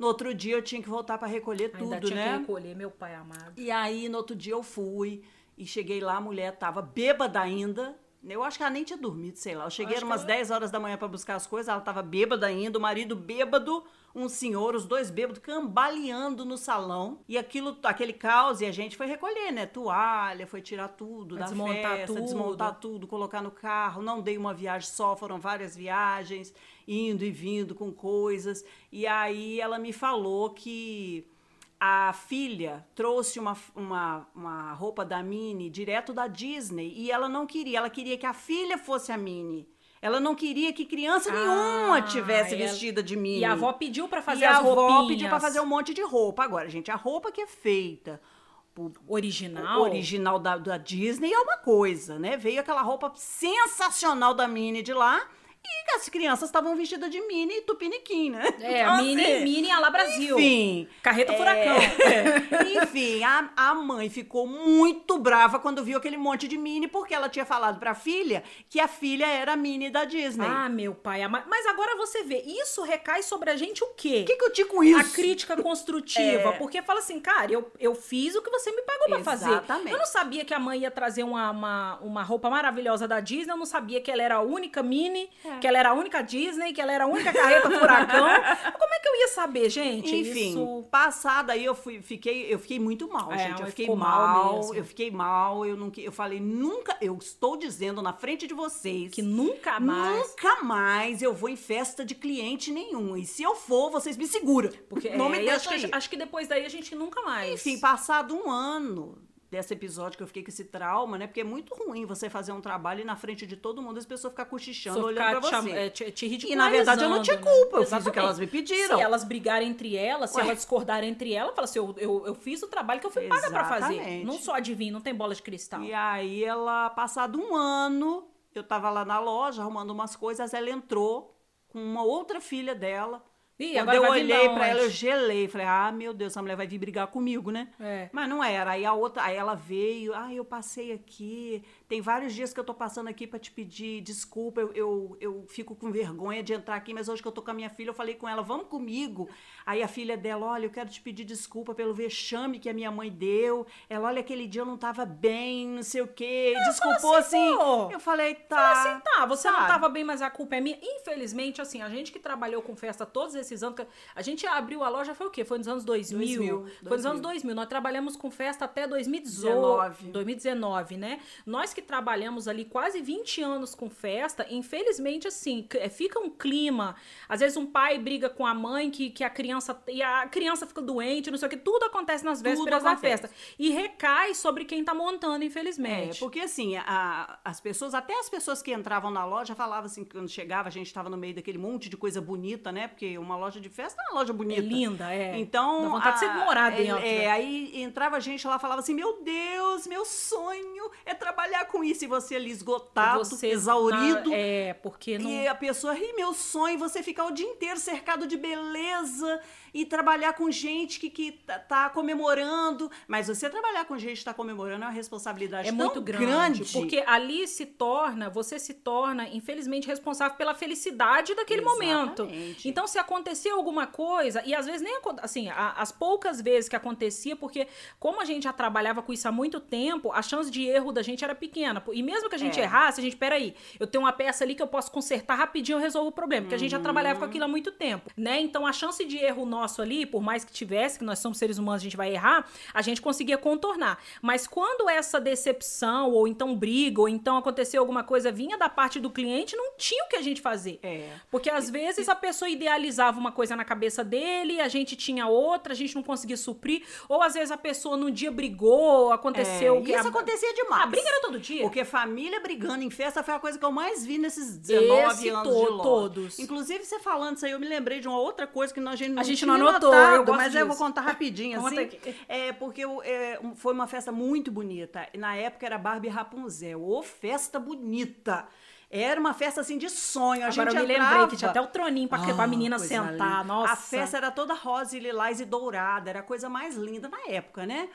No outro dia eu tinha que voltar para recolher Ainda tudo, tinha né? que recolher, meu pai amado. E aí, no outro dia eu fui e cheguei lá, a mulher tava bêbada ainda. Eu acho que ela nem tinha dormido, sei lá. Eu cheguei Acho umas ela- 10 horas da manhã para buscar as coisas, ela tava bêbada ainda, o marido bêbado, um senhor, os dois bêbados cambaleando no salão. E aquilo, aquele caos, e a gente foi recolher, né? Toalha, foi tirar tudo da desmontar festa, tudo. desmontar tudo, colocar no carro. Não dei uma viagem só, foram várias viagens, indo e vindo com coisas. E aí ela me falou que a filha trouxe uma, uma, uma roupa da Minnie direto da Disney e ela não queria, ela queria que a filha fosse a Minnie. Ela não queria que criança Ah, nenhuma tivesse vestida de Minnie. E a avó pediu pra fazer e as a avó roupinhas. pediu pra fazer um monte de roupa. Agora, gente, a roupa que é feita Original. original da, da Disney é uma coisa, né? Veio aquela roupa sensacional da Minnie de lá e as crianças estavam vestidas de Minnie e Tupiniquim, né? É, Então, mini, assim, mini a lá Brasil. Enfim. Carreta é, furacão. é. Enfim, a, a mãe ficou muito brava quando viu aquele monte de Minnie, porque ela tinha falado pra filha que a filha era a Minnie da Disney. Ah, meu pai. Mas agora você vê, isso recai sobre a gente o quê? o que, que eu digo com isso? A crítica construtiva. É. Porque fala assim, cara, eu, eu fiz o que você me pagou pra fazer. Exatamente. Eu não sabia que a mãe ia trazer uma, uma, uma roupa maravilhosa da Disney, eu não sabia que ela era a única Minnie, É. que ela era a única Disney, que ela era a única carreta furacão. Como é que eu ia saber, gente? Enfim, Isso... passada aí eu fui, fiquei, eu fiquei muito mal, É, gente. Eu fiquei mal, mal mesmo. eu fiquei mal, eu não, eu falei nunca, eu estou dizendo na frente de vocês Que nunca mais. Nunca mais eu vou em festa de cliente nenhum. E se eu for, vocês me seguram. Porque não me é, deixa acho, que, acho que depois daí a gente nunca mais. Enfim, passado um ano desse episódio que eu fiquei com esse trauma, né? Porque é muito ruim você fazer um trabalho e na frente de todo mundo as pessoas ficar cochichando, Só olhando ficar pra você. é, te, te E na verdade eu não tinha ridicularizando, culpa, eu fiz o que Exatamente. elas me pediram. Se elas brigarem entre elas, se Ué. elas discordarem entre elas, fala assim: eu, eu, eu fiz o trabalho que eu fui paga pra fazer. Exatamente. Não sou adivinho, não tem bola de cristal. E aí ela, passado um ano, eu tava lá na loja arrumando umas coisas, ela entrou com uma outra filha dela. Ih, Quando eu olhei da pra ela, eu gelei. Falei, ah, meu Deus, essa mulher vai vir brigar comigo, né? É. Mas não era. Aí a outra, aí ela veio, ah, eu passei aqui. Tem vários dias que eu tô passando aqui pra te pedir desculpa. Eu, eu, eu fico com vergonha de entrar aqui, mas hoje que eu tô com a minha filha, eu falei com ela, vamos comigo. Aí a filha dela, olha, eu quero te pedir desculpa pelo vexame que a minha mãe deu. Ela, olha, aquele dia eu não tava bem, não sei o quê. Desculpou assim, assim. Eu falei, tá. Fala assim, tá, você não sabe? tava bem, mas a culpa é minha. Infelizmente, assim, a gente que trabalhou com festa todos esses anos, a gente abriu a loja foi o quê? Foi nos anos 2000. 2000, Foi nos anos 2000. 2000. Nós trabalhamos com festa até 2018. 19. 2019, né? Nós que trabalhamos ali quase 20 anos com festa, infelizmente, assim, c- fica um clima. Às vezes um pai briga com a mãe que, que a criança. E a criança fica doente, não sei o que. Tudo acontece nas vésperas da festa. E recai sobre quem tá montando, É, infelizmente. porque assim, a- as pessoas, até as pessoas que entravam na loja falavam assim, que quando chegava, a gente estava no meio daquele monte de coisa bonita, né? Porque uma loja de festa é uma loja bonita. É linda, é. Então. Dá vontade de você morar é- dentro, É, né? aí entrava gente lá falava assim: Meu Deus, meu sonho é trabalhar com isso. E você ali esgotado, Você exaurido. na- é, porque não. E a pessoa ri, meu sonho, você ficar o dia inteiro cercado de beleza e trabalhar com gente que, que tá, tá comemorando. Mas você trabalhar com gente que tá comemorando é uma responsabilidade É muito grande, Porque ali se torna, você se torna, infelizmente, responsável pela felicidade daquele momento. Exatamente. Então, se acontecer alguma coisa, e às vezes nem assim, as poucas vezes que acontecia, porque como a gente já trabalhava com isso há muito tempo, a chance de erro da gente era pequena. E mesmo que a gente É. errasse, a gente, peraí, eu tenho uma peça ali que eu posso consertar rapidinho, eu resolvo o problema, porque a gente já trabalhava com aquilo há muito tempo, né? Então, a chance de erro nosso ali, por mais que tivesse, que nós somos seres humanos, a gente vai errar, a gente conseguia contornar. Mas quando essa decepção, ou então briga, ou então aconteceu alguma coisa, vinha da parte do cliente, não tinha o que a gente fazer. É. Porque às vezes a pessoa idealizava uma coisa na cabeça dele, a gente tinha outra, a gente não conseguia suprir, ou às vezes a pessoa no dia brigou, aconteceu É, que isso a, acontecia demais. a briga era todo dia. Porque família brigando em festa foi a coisa que eu mais vi nesses 19 Esse anos to- de loja. todos. Inclusive, você falando isso aí, eu me lembrei de uma outra coisa que nós, a gente não, A gente não anotou, notado, eu gosto mas eu vou disso. contar rapidinho, Conta assim. aqui. É, porque eu, é, foi uma festa muito bonita. E Na época era Barbie Rapunzel. Ô, festa bonita! Era uma festa, assim, de sonho. A Agora gente eu me entrava... lembrei que tinha até o troninho pra, pra Ah, menina coisa sentar. linda. Nossa. A festa era toda rosa e lilás e dourada, era a coisa mais linda na época, né?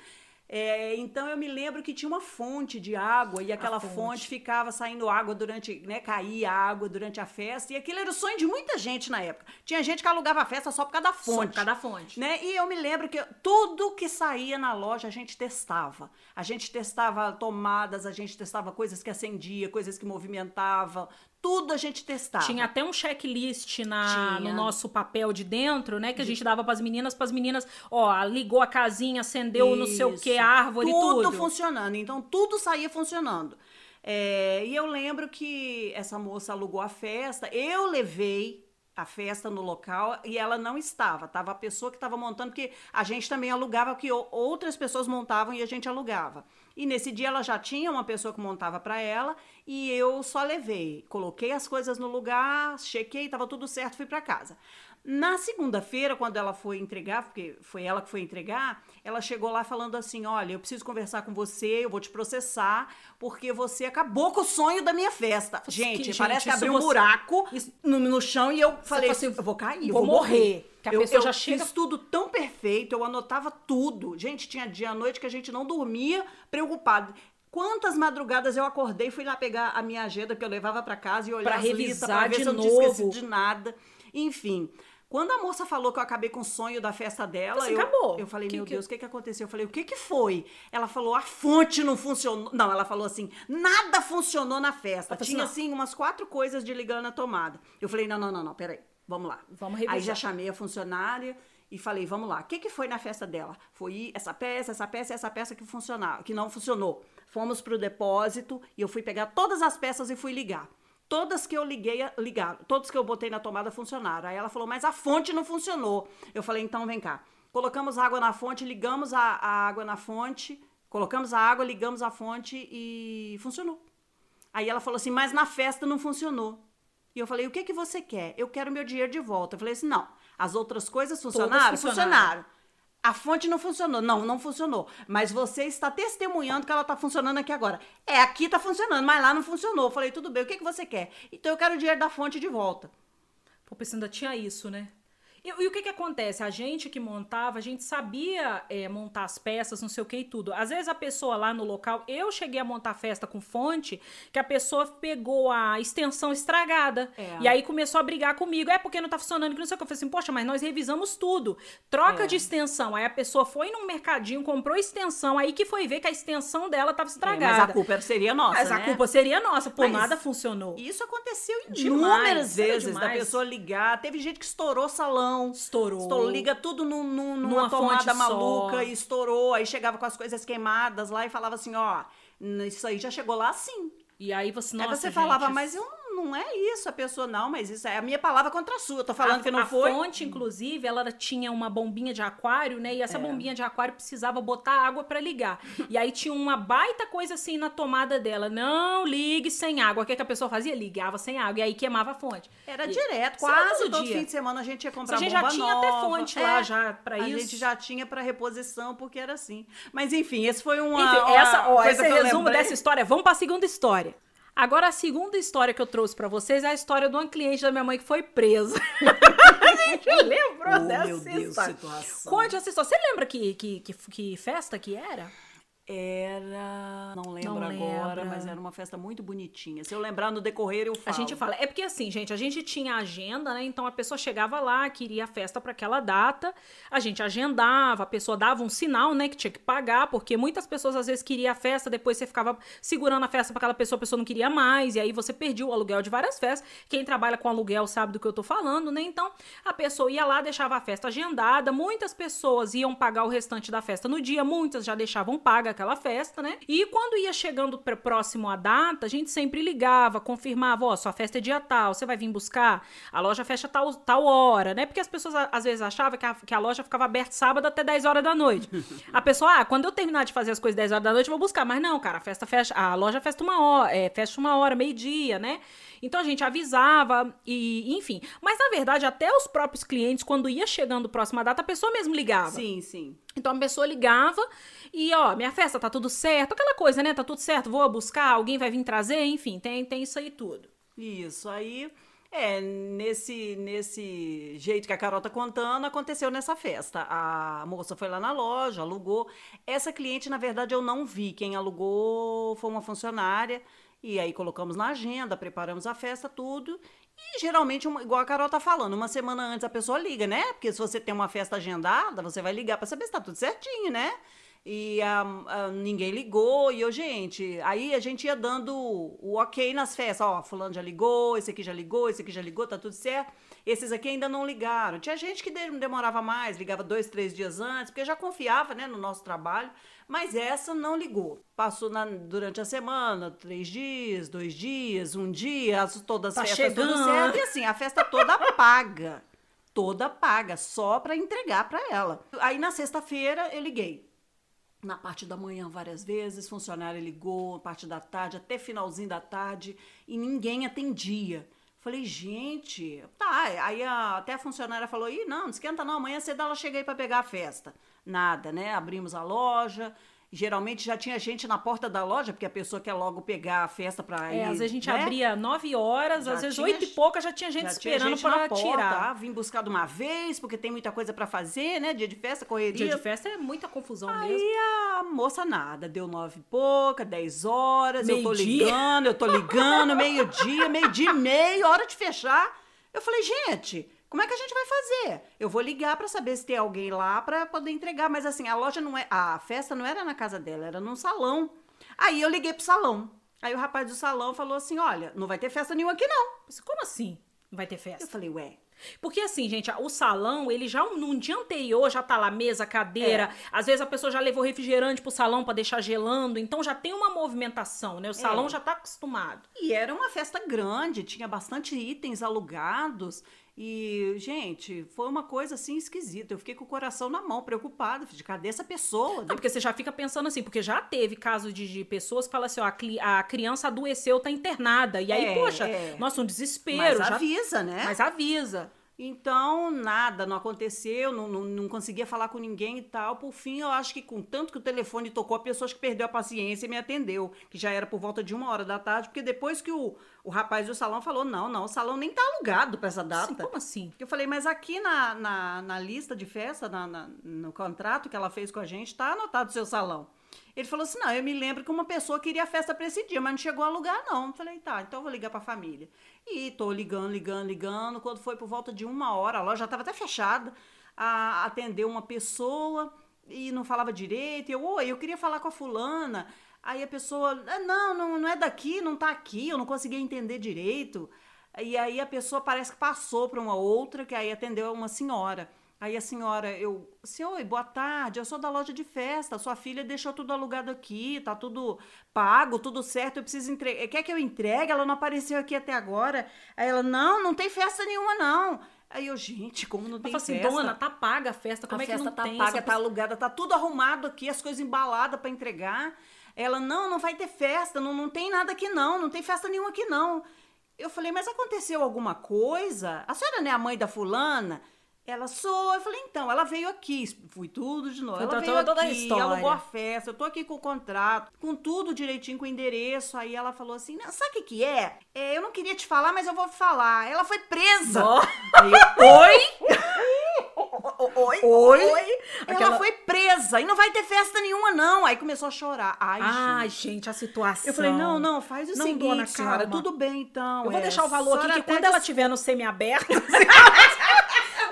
É, então eu me lembro que tinha uma fonte de água e aquela fonte. fonte. ficava saindo água durante, né, caía água durante a festa e aquilo era o sonho de muita gente na época. Tinha gente que alugava a festa só por causa da Só fonte. por causa da fonte. Né? E eu me lembro que tudo que saía na loja a gente testava. A gente testava tomadas, a gente testava coisas que acendia, coisas que movimentavam, tudo a gente testava. Tinha até um checklist na, Tinha. no nosso papel de dentro, né? Que a gente dava pras meninas, pras meninas, ó, ligou a casinha, acendeu não sei o que, Isso. árvore, tudo. tudo. funcionando. Então, tudo saía funcionando. É, e eu lembro que essa moça alugou a festa, eu levei a festa no local e ela não estava. Tava a pessoa que estava montando, porque a gente também alugava, que outras pessoas montavam e a gente alugava. E nesse dia ela já tinha uma pessoa que montava para ela e eu só levei, coloquei as coisas no lugar, chequei, estava tudo certo, fui para casa. Na segunda-feira, quando ela foi entregar, porque foi ela que foi entregar, ela chegou lá falando assim: Olha, eu preciso conversar com você, eu vou te processar, porque você acabou com o sonho da minha festa. Gente, que, parece gente, que abriu um buraco no, no, chão e eu falei assim: Eu vou cair, vou, vou morrer. morrer. Que a eu, pessoa eu já chega... fiz tudo tão perfeito, eu anotava tudo. Gente, tinha dia à noite que a gente não dormia preocupado. Quantas madrugadas eu acordei, fui lá pegar a minha agenda que eu levava para casa e olhar pra revisar pra ver de se eu não tinha esquecido de nada. Enfim, quando a moça falou que eu acabei com o sonho da festa dela, eu, acabou. eu falei, que, meu que... Deus, o que, que aconteceu? Eu falei, o que, que foi? Ela falou, a fonte não funcionou. Não, ela falou assim, nada funcionou na festa. Tinha, assim, umas quatro coisas de ligar na tomada. Eu falei, não, não, não, não, peraí, vamos lá. Vamos revisar. Aí já chamei a funcionária e falei, vamos lá, o que, que foi na festa dela? Foi essa peça, essa peça e essa peça que funcionava, que não funcionou. Fomos pro depósito e eu fui pegar todas as peças e fui ligar. Todas que eu liguei, ligaram. Todos que eu botei na tomada funcionaram. Aí ela falou, mas a fonte não funcionou. Eu falei, então vem cá. Colocamos água na fonte, ligamos a, a água na fonte, colocamos a água, ligamos a fonte e funcionou. Aí ela falou assim, mas na festa não funcionou. E eu falei, o que, que você quer? Eu quero meu dinheiro de volta. Eu falei assim, não, as outras coisas funcionaram? funcionaram. funcionaram a fonte não funcionou. Não, não funcionou. Mas você está testemunhando que ela está funcionando aqui agora. É, aqui está funcionando, mas lá não funcionou. Eu falei, tudo bem, o que, que você quer? Então eu quero o dinheiro da fonte de volta. Pô, pensando, tinha isso, né? E, e, o que que acontece? A gente que montava, a gente sabia é, montar as peças, não sei o que e tudo. Às vezes a pessoa lá no local, eu cheguei a montar festa com fonte, que a pessoa pegou a extensão estragada. É. E aí começou a brigar comigo. É porque não tá funcionando, que não sei o que. Eu falei assim, poxa, mas nós revisamos tudo. Troca é. de extensão. Aí a pessoa foi num mercadinho, comprou extensão, aí que foi ver que a extensão dela tava estragada. É, mas a culpa seria nossa, Mas né? a culpa seria nossa. Pô, mas nada funcionou. Isso aconteceu inúmeras vezes, da pessoa ligar. Teve gente que estourou salão Estourou. Estourou. Liga tudo numa, numa tomada maluca só. e estourou. Aí chegava com as coisas queimadas lá e falava assim: ó, isso aí já chegou lá assim. E aí você, nossa, aí você gente, falava, mas eu não é isso, a pessoa, não, mas isso é a minha palavra contra a sua. Eu tô falando a, que não a foi. A fonte, inclusive, ela tinha uma bombinha de aquário, né? E essa é. bombinha de aquário precisava botar água para ligar. e aí tinha uma baita coisa assim na tomada dela. Não ligue sem água. O que, que a pessoa fazia? Ligava sem água. E aí queimava a fonte. Era e, direto, quase todo, todo fim de semana a gente ia comprar bomba A gente já tinha nova. até fonte é, lá já para isso. A gente já tinha para reposição, porque era assim. Mas enfim, esse foi uma. Enfim, essa, ó, esse resumo dessa história. Vamos para a segunda história. Agora, a segunda história que eu trouxe para vocês é a história de uma cliente da minha mãe que foi presa. a gente lembrou oh, dessa meu Deus, história. Situação. Conte essa história. Você lembra que, que, que, que festa que era? Era. Não lembro não agora, mas era uma festa muito bonitinha. Se eu lembrar no decorrer, eu falo. A gente fala. É porque assim, gente, a gente tinha agenda, né? Então a pessoa chegava lá, queria a festa para aquela data, a gente agendava, a pessoa dava um sinal, né, que tinha que pagar, porque muitas pessoas às vezes queriam a festa, depois você ficava segurando a festa para aquela pessoa, a pessoa não queria mais, e aí você perdia o aluguel de várias festas. Quem trabalha com aluguel sabe do que eu tô falando, né? Então a pessoa ia lá, deixava a festa agendada, muitas pessoas iam pagar o restante da festa no dia, muitas já deixavam paga aquela festa, né? E quando ia chegando próximo à data, a gente sempre ligava, confirmava, ó, oh, sua festa é dia tal, você vai vir buscar? A loja fecha tal, tal hora, né? Porque as pessoas às vezes achavam que a, que a loja ficava aberta sábado até 10 horas da noite. A pessoa, ah, quando eu terminar de fazer as coisas 10 horas da noite, eu vou buscar. Mas não, cara, a festa fecha, a loja fecha uma hora, é, fecha uma hora, meio-dia, né? Então a gente avisava e, enfim. Mas na verdade, até os próprios clientes, quando ia chegando próxima data, a pessoa mesmo ligava. Sim, sim. Então a pessoa ligava e, ó, minha festa tá tudo certo, aquela coisa, né? Tá tudo certo, vou buscar, alguém vai vir trazer, enfim, tem, tem isso aí tudo. Isso, aí. É, nesse, nesse jeito que a Carol tá contando, aconteceu nessa festa. A moça foi lá na loja, alugou. Essa cliente, na verdade, eu não vi. Quem alugou foi uma funcionária. E aí colocamos na agenda, preparamos a festa, tudo. E geralmente, igual a Carol tá falando, uma semana antes a pessoa liga, né? Porque se você tem uma festa agendada, você vai ligar para saber se tá tudo certinho, né? E uh, ninguém ligou, e eu, gente, aí a gente ia dando o ok nas festas, ó, fulano já ligou, esse aqui já ligou, esse aqui já ligou, tá tudo certo. Esses aqui ainda não ligaram. Tinha gente que demorava mais, ligava dois, três dias antes, porque já confiava né, no nosso trabalho. Mas essa não ligou. Passou na, durante a semana, três dias, dois dias, um dia, as, todas as Tá festas, tudo chegando. certo. E assim, a festa toda paga. Toda paga, só para entregar para ela. Aí na sexta-feira eu liguei. Na parte da manhã várias vezes, funcionário ligou, parte da tarde, até finalzinho da tarde, e ninguém atendia. Falei, gente, tá. Aí a- até a funcionária falou: Ih, não, não esquenta não, amanhã cedo ela chega aí pra pegar a festa. Nada, né? Abrimos a loja. Geralmente já tinha gente na porta da loja, porque a pessoa quer logo pegar a festa pra ir. É, às vezes a gente né? abria 9 horas, Já às vezes tinha- 8 e pouca já tinha gente Já esperando porta, tirar. ah, Vim buscar de uma vez, porque tem muita coisa pra fazer, né? Dia de festa, correria. Dia de festa é muita confusão mesmo. Aí a moça nada, deu nove e pouca, dez horas, eu tô ligando, eu tô ligando, meio-dia, meio-dia e meio, hora de fechar. Eu falei, gente, como é que a gente vai fazer? Eu vou ligar pra saber se tem alguém lá pra poder entregar, mas assim, a loja não é, a festa não era na casa dela, era num salão. Aí eu liguei pro salão. Aí o rapaz do salão falou assim: "Olha, não vai ter festa nenhuma aqui não". Mas Como assim? Não vai ter Eu festa? falei: "Ué, Porque assim, gente, o salão, ele já num dia anterior já tá lá mesa, cadeira. É. Às vezes a pessoa já levou refrigerante pro salão pra deixar gelando, então já tem uma movimentação, né? O salão É. já tá acostumado. E era uma festa grande, tinha bastante itens alugados. E, gente, foi uma coisa assim esquisita. Eu fiquei com o coração na mão, preocupada. Falei, cadê essa pessoa? Não, porque você já fica pensando assim, porque já teve caso de, de pessoas que falam assim, ó, a, a criança adoeceu, tá internada. E aí, É, poxa, é. nossa, um desespero. Mas já- avisa, né? Mas avisa. Então, nada, não aconteceu, não, não, não conseguia falar com ninguém e tal. Por fim, eu acho que com tanto que o telefone tocou, a pessoa que perdeu a paciência e me atendeu, que já era por volta de uma hora da tarde, porque depois que o, o rapaz do salão falou, não, não, o salão nem tá alugado pra essa data. Assim, como assim? Eu falei, mas aqui na, na, na lista de festa, na, na- no contrato que ela fez com a gente, tá anotado o seu salão. Ele falou assim: não, eu me lembro que uma pessoa queria a festa pra esse dia, mas não chegou a lugar, não. Falei, tá, então eu vou ligar pra família. E tô ligando, ligando, ligando. Quando foi por volta de uma hora, a loja já tava até fechada. A, atendeu uma pessoa e não falava direito. Eu, oi, eu queria falar com a fulana. Aí a pessoa, "Ah, não, não, não é daqui, não tá aqui, eu não conseguia entender direito. E aí a pessoa parece que passou para uma outra, que aí atendeu uma senhora. Aí a senhora, eu, senhor, boa tarde, eu sou da loja de festa, sua filha deixou tudo alugado aqui, tá tudo pago, tudo certo, eu preciso entregar. Quer que eu entregue? Ela não apareceu aqui até agora. Aí ela, não, não tem festa nenhuma, não. Aí eu, gente, como não Eu tem falo assim, festa? dona, tá paga a festa, como a é que festa não tá tem? paga, tá alugada, tá tudo arrumado aqui, as coisas embaladas para entregar. Ela, não, não vai ter festa, não, não tem nada aqui não, não tem festa nenhuma aqui não. Eu falei, mas aconteceu alguma coisa? A senhora não é a mãe da fulana? Ela sou. Eu falei, então, ela veio aqui. Fui tudo de novo. Foi Ela veio toda a aqui, história. alugou a festa, eu tô aqui com o contrato, com tudo direitinho, com o endereço. Aí ela falou assim: não, sabe o que, que é? É, Eu não queria te falar, mas eu vou falar. Ela foi presa. Eu, oi? Oi? Oi? Ela Aquela- foi presa e não vai ter festa nenhuma, não. Aí começou a chorar. Ai, Ai, gente. gente, a situação. Eu falei, não, não, faz o Não, seguinte, dona, calma. tudo bem, então. Eu vou é, deixar o valor aqui, que quando ela des- tiver no semi-aberto...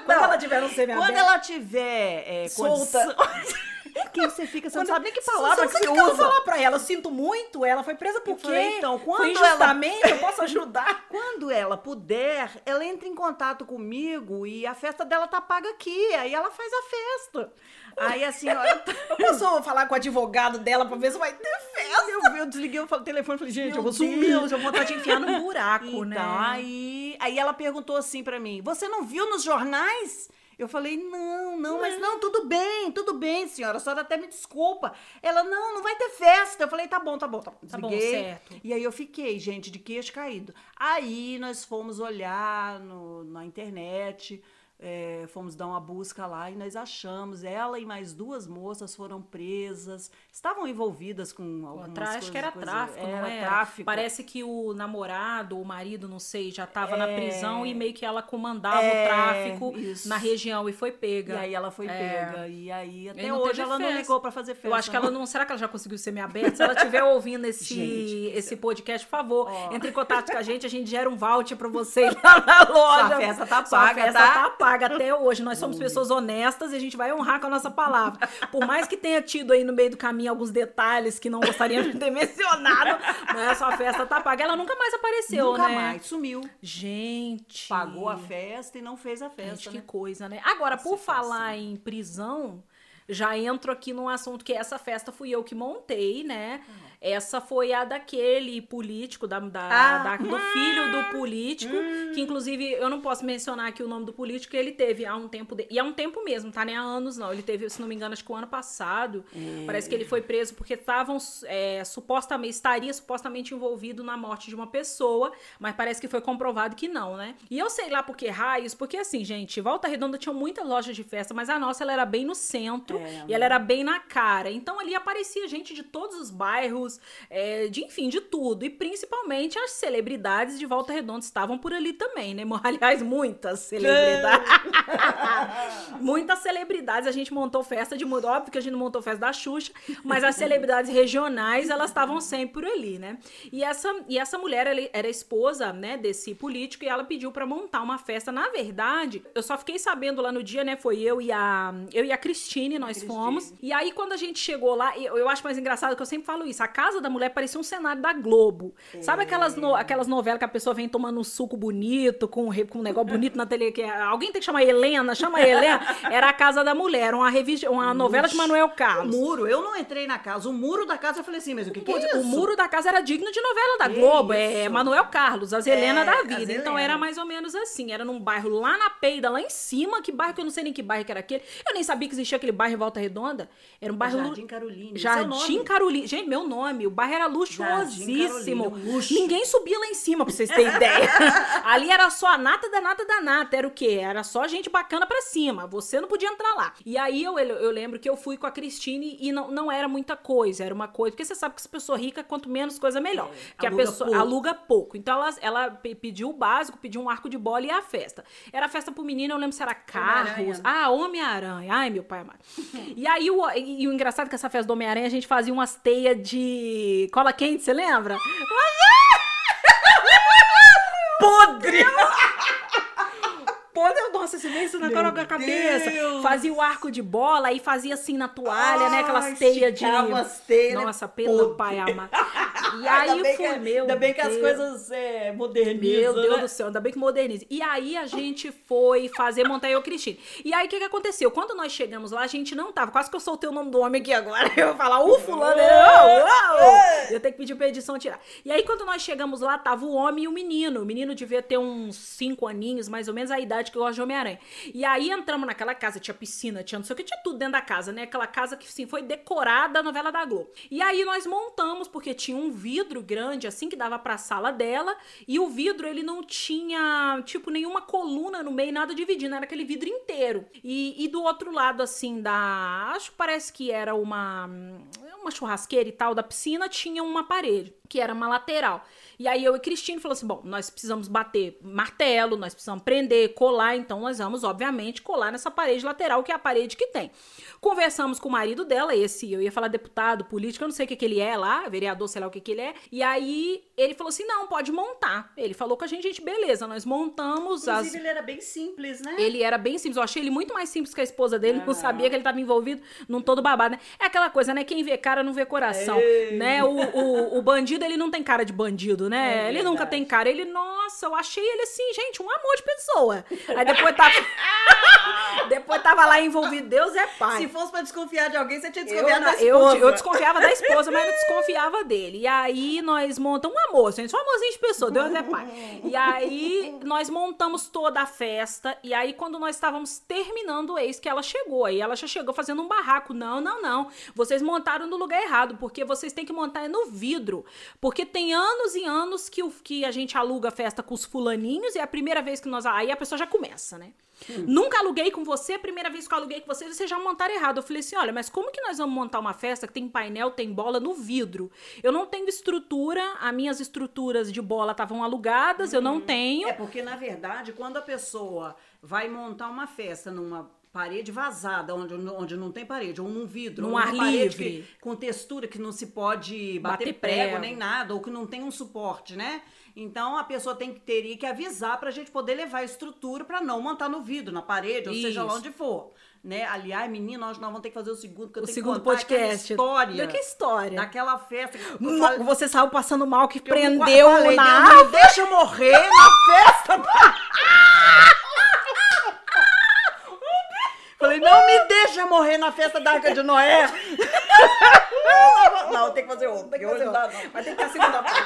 quando ela tiver no semi-aberto... Quando ela tiver é, Solta. Quem você fica, você Quando- não sabe nem que Você palavra não que você que eu vou usa. falar pra ela, eu sinto muito, ela foi presa por Eu quê? falei, então, quando ela- eu posso ajudar? Quando ela puder, ela entra em contato comigo e a festa dela tá paga aqui. Aí ela faz a festa. Aí a senhora. Eu posso falar com o advogado dela pra ver se vai ter festa? Eu, eu desliguei o telefone e falei, gente, Meu eu vou Deus, sumir. eu vou vontade de enfiar num buraco, Então, né? aí, aí ela perguntou assim pra mim: Você não viu nos jornais? Eu falei, não, não, mas não, tudo bem, tudo bem, senhora. A senhora até me desculpa. Ela, não, não vai ter festa. Eu falei, tá bom, tá bom, tá bom. Tá bom, Desliguei. certo. E aí eu fiquei, gente, de queixo caído. Aí nós fomos olhar no, na internet, é, fomos dar uma busca lá e nós achamos. Ela e mais duas moças foram presas, estavam envolvidas com algumas tra- acho coisas. que era coisa- tráfico, não era era? tráfico. Parece que o namorado, o marido, não sei, já tava na É. prisão e meio que ela comandava É, o tráfico isso. na região e foi pega. E aí ela foi É. pega. E aí até não hoje ela não festa. ligou pra fazer festa. Eu acho que ela não. Será que ela já conseguiu ser minha aberta? Se ela estiver ouvindo esse, Gente esse podcast, por favor, Ó. entre em contato com a gente, a gente gera um voucher pra você ir lá na loja. Sua festa tá Sua paga, festa tá? tá paga. Paga até hoje. Nós somos pessoas honestas e a gente vai honrar com a nossa palavra. Por mais que tenha tido aí no meio do caminho alguns detalhes que não gostaríamos de ter mencionado, mas a festa tá paga. Ela nunca mais apareceu, Nunca né? mais, sumiu. Gente. Pagou a festa e não fez a festa, Gente, que né? coisa, né? Agora, por falar em prisão, já entro aqui num assunto que essa festa fui eu que montei, né? Essa foi a daquele político, da, da- Ah. da- do filho do político, que inclusive eu não posso mencionar aqui o nome do político, ele teve há um tempo, de- e há um tempo mesmo, tá? Nem há anos não, ele teve, se não me engano, acho que o ano passado, parece que ele foi preso porque estavam, é, supostamente, estaria supostamente envolvido na morte de uma pessoa, mas parece que foi comprovado que não, né? E eu sei lá por que raios, porque assim, gente, Volta Redonda tinha muitas lojas de festa, mas a nossa ela era bem no centro É, e ela era bem na cara. Então ali aparecia gente de todos os bairros, é, de enfim, de tudo. E principalmente as celebridades de Volta Redonda estavam por ali também, né? Aliás, muitas celebridades. muitas celebridades. A gente montou festa de mundo. Óbvio que a gente não montou festa da Xuxa, mas as celebridades regionais, elas estavam sempre por ali, né? E essa, e essa mulher ela era esposa, né, desse político e ela pediu pra montar uma festa. Na verdade, eu só fiquei sabendo lá no dia, né? Foi eu e a eu e a Cristine, nós Cristine. fomos. E aí quando a gente chegou lá, eu, eu acho mais engraçado que eu sempre falo isso, a casa da mulher parecia um cenário da Globo. Sabe aquelas no- aquelas novelas que a pessoa vem tomando um suco bonito, com, um com um negócio bonito na tele que é- alguém tem que chamar Helena, chama Helena. Era a casa da mulher, uma revista, uma novela de Manuel O Carlos. muro, eu não entrei na casa. O muro da casa, eu falei assim, mas o que, que é isso? O muro da casa era digno de novela da Que Globo, é isso? Manuel Carlos, as Helena É, da vida. Então Helena. era mais ou menos assim, era num bairro lá na Peida, lá em cima, que bairro que eu não sei nem que bairro que era aquele. Eu nem sabia que existia aquele bairro em Volta Redonda. Era um bairro Jardim Carolina. é o Jardim. Carolina. Gente, meu nome. O bairro era luxuosíssimo. Carolina, luxo. Ninguém subia lá em cima, pra vocês terem ideia. Ali era só a nata da nata da nata. Era o quê? Era só gente bacana pra cima. Você não podia entrar lá. E aí eu, eu lembro que eu fui com a Cristine e não, não era muita coisa. Era uma coisa. Porque você sabe que essa pessoa rica, quanto menos coisa, melhor. porque a aluga pessoa pouco. aluga pouco. Então ela, ela pe- pediu o básico, pediu um arco de bola e a festa. Era festa pro menino, eu lembro se era carros. Ah, Homem-Aranha. Ai, meu pai amado. E aí, o, e, e o engraçado é que essa festa do Homem-Aranha, a gente fazia umas teias de cola quente, você lembra? Podre! Podre, nossa, você vê isso na Meu cara da cabeça. Fazia o arco de bola e fazia assim na toalha, né? Aquelas teias de. as teias, né? Nossa, pelo Podre. pai amado. E Ainda aí bem foi, que, meu. Ainda bem que as coisas é, modernizam, Meu Deus né? do céu, ainda bem que moderniza. E aí a gente foi fazer e Cristina. E aí o que, que aconteceu? Quando nós chegamos lá, a gente não tava. Quase que eu soltei o nome do homem aqui agora. Eu vou falar, o fulano. ele, "Ô, ô, ô". Eu tenho que pedir pra edição tirar. E aí, quando nós chegamos lá, tava o homem e o menino. O menino devia ter uns cinco aninhos, mais ou menos, a idade que eu gosto de Homem-Aranha. E aí entramos naquela casa, tinha piscina, tinha não sei o que, tinha tudo dentro da casa, né? Aquela casa que, sim, foi decorada a novela da Globo. E aí nós montamos, porque tinha um vidro grande, assim, que dava pra sala dela, e o vidro, ele não tinha, tipo, nenhuma coluna no meio, nada dividindo, era aquele vidro inteiro. E, e do outro lado, assim, da. Acho que parece que era uma, uma churrasqueira e tal, da piscina, tinha uma parede, que era uma lateral. E aí eu e Cristine falou assim: bom, nós precisamos bater martelo, nós precisamos prender, colar, então nós vamos, obviamente, colar nessa parede lateral, que é a parede que tem. Conversamos com o marido dela, esse, eu ia falar deputado, político, eu não sei o que, que ele é lá, vereador, sei lá o que, que ele é. E aí ele falou assim: não, pode montar. Ele falou com a gente, gente, beleza, nós montamos as. Inclusive, ele era bem simples, né? Ele era bem simples. Eu achei ele muito mais simples que a esposa dele. Não Ah. sabia que ele estava envolvido num todo babado, né? É aquela coisa, né? Quem vê cara não vê coração, Ei. né? O, o, o bandido, ele não tem cara de bandido, né? É ele nunca tem cara. Ele, nossa, eu achei ele assim, gente, um amor de pessoa. Aí depois tava... depois tava lá envolvido. Deus é pai. Se fosse pra desconfiar de alguém, você tinha Eu, desconfiado da eu, esposa. eu desconfiava da esposa, mas não desconfiava dele. E aí nós montamos um amor, gente. Só um amorzinho de pessoa, Deus é pai. E aí nós montamos toda a festa. E aí, quando nós estávamos terminando, eis que ela chegou. Aí ela já chegou fazendo um barraco. Não, não, não. Vocês montaram no lugar errado, porque vocês têm que montar no vidro. Porque tem anos e anos que, o, que a gente aluga festa com os fulaninhos e é a primeira vez que nós. Aí a pessoa já começa, né? Nunca aluguei com você, a primeira vez que eu aluguei com você, vocês já montaram errado. Eu falei assim: olha, mas como que nós vamos montar uma festa que tem painel, tem bola no vidro? Eu não tenho estrutura, as minhas estruturas de bola estavam alugadas, eu não tenho. É porque, na verdade, quando a pessoa vai montar uma festa numa parede vazada, onde, onde não tem parede, ou num vidro, Num ou ar parede livre. que- com textura que não se pode bater, Bater prego, prego. nem nada, ou que não tem um suporte, né? Então a pessoa tem que teria que avisar pra gente poder levar a estrutura pra não montar no vidro, na parede, ou seja lá Isso. onde for. Né? Aliás, menino, nós, nós vamos ter que fazer o segundo, porque eu O tenho segundo que contar podcast. história. Que história? Daquela festa. que Mo- falei- Você saiu passando mal que que eu prendeu falei, na deixa eu morrer na festa. Falei, não me deixa morrer na festa da Arca de Noé. Não, tem que fazer outro. Tem que fazer não. Mas tem que ter a segunda parte.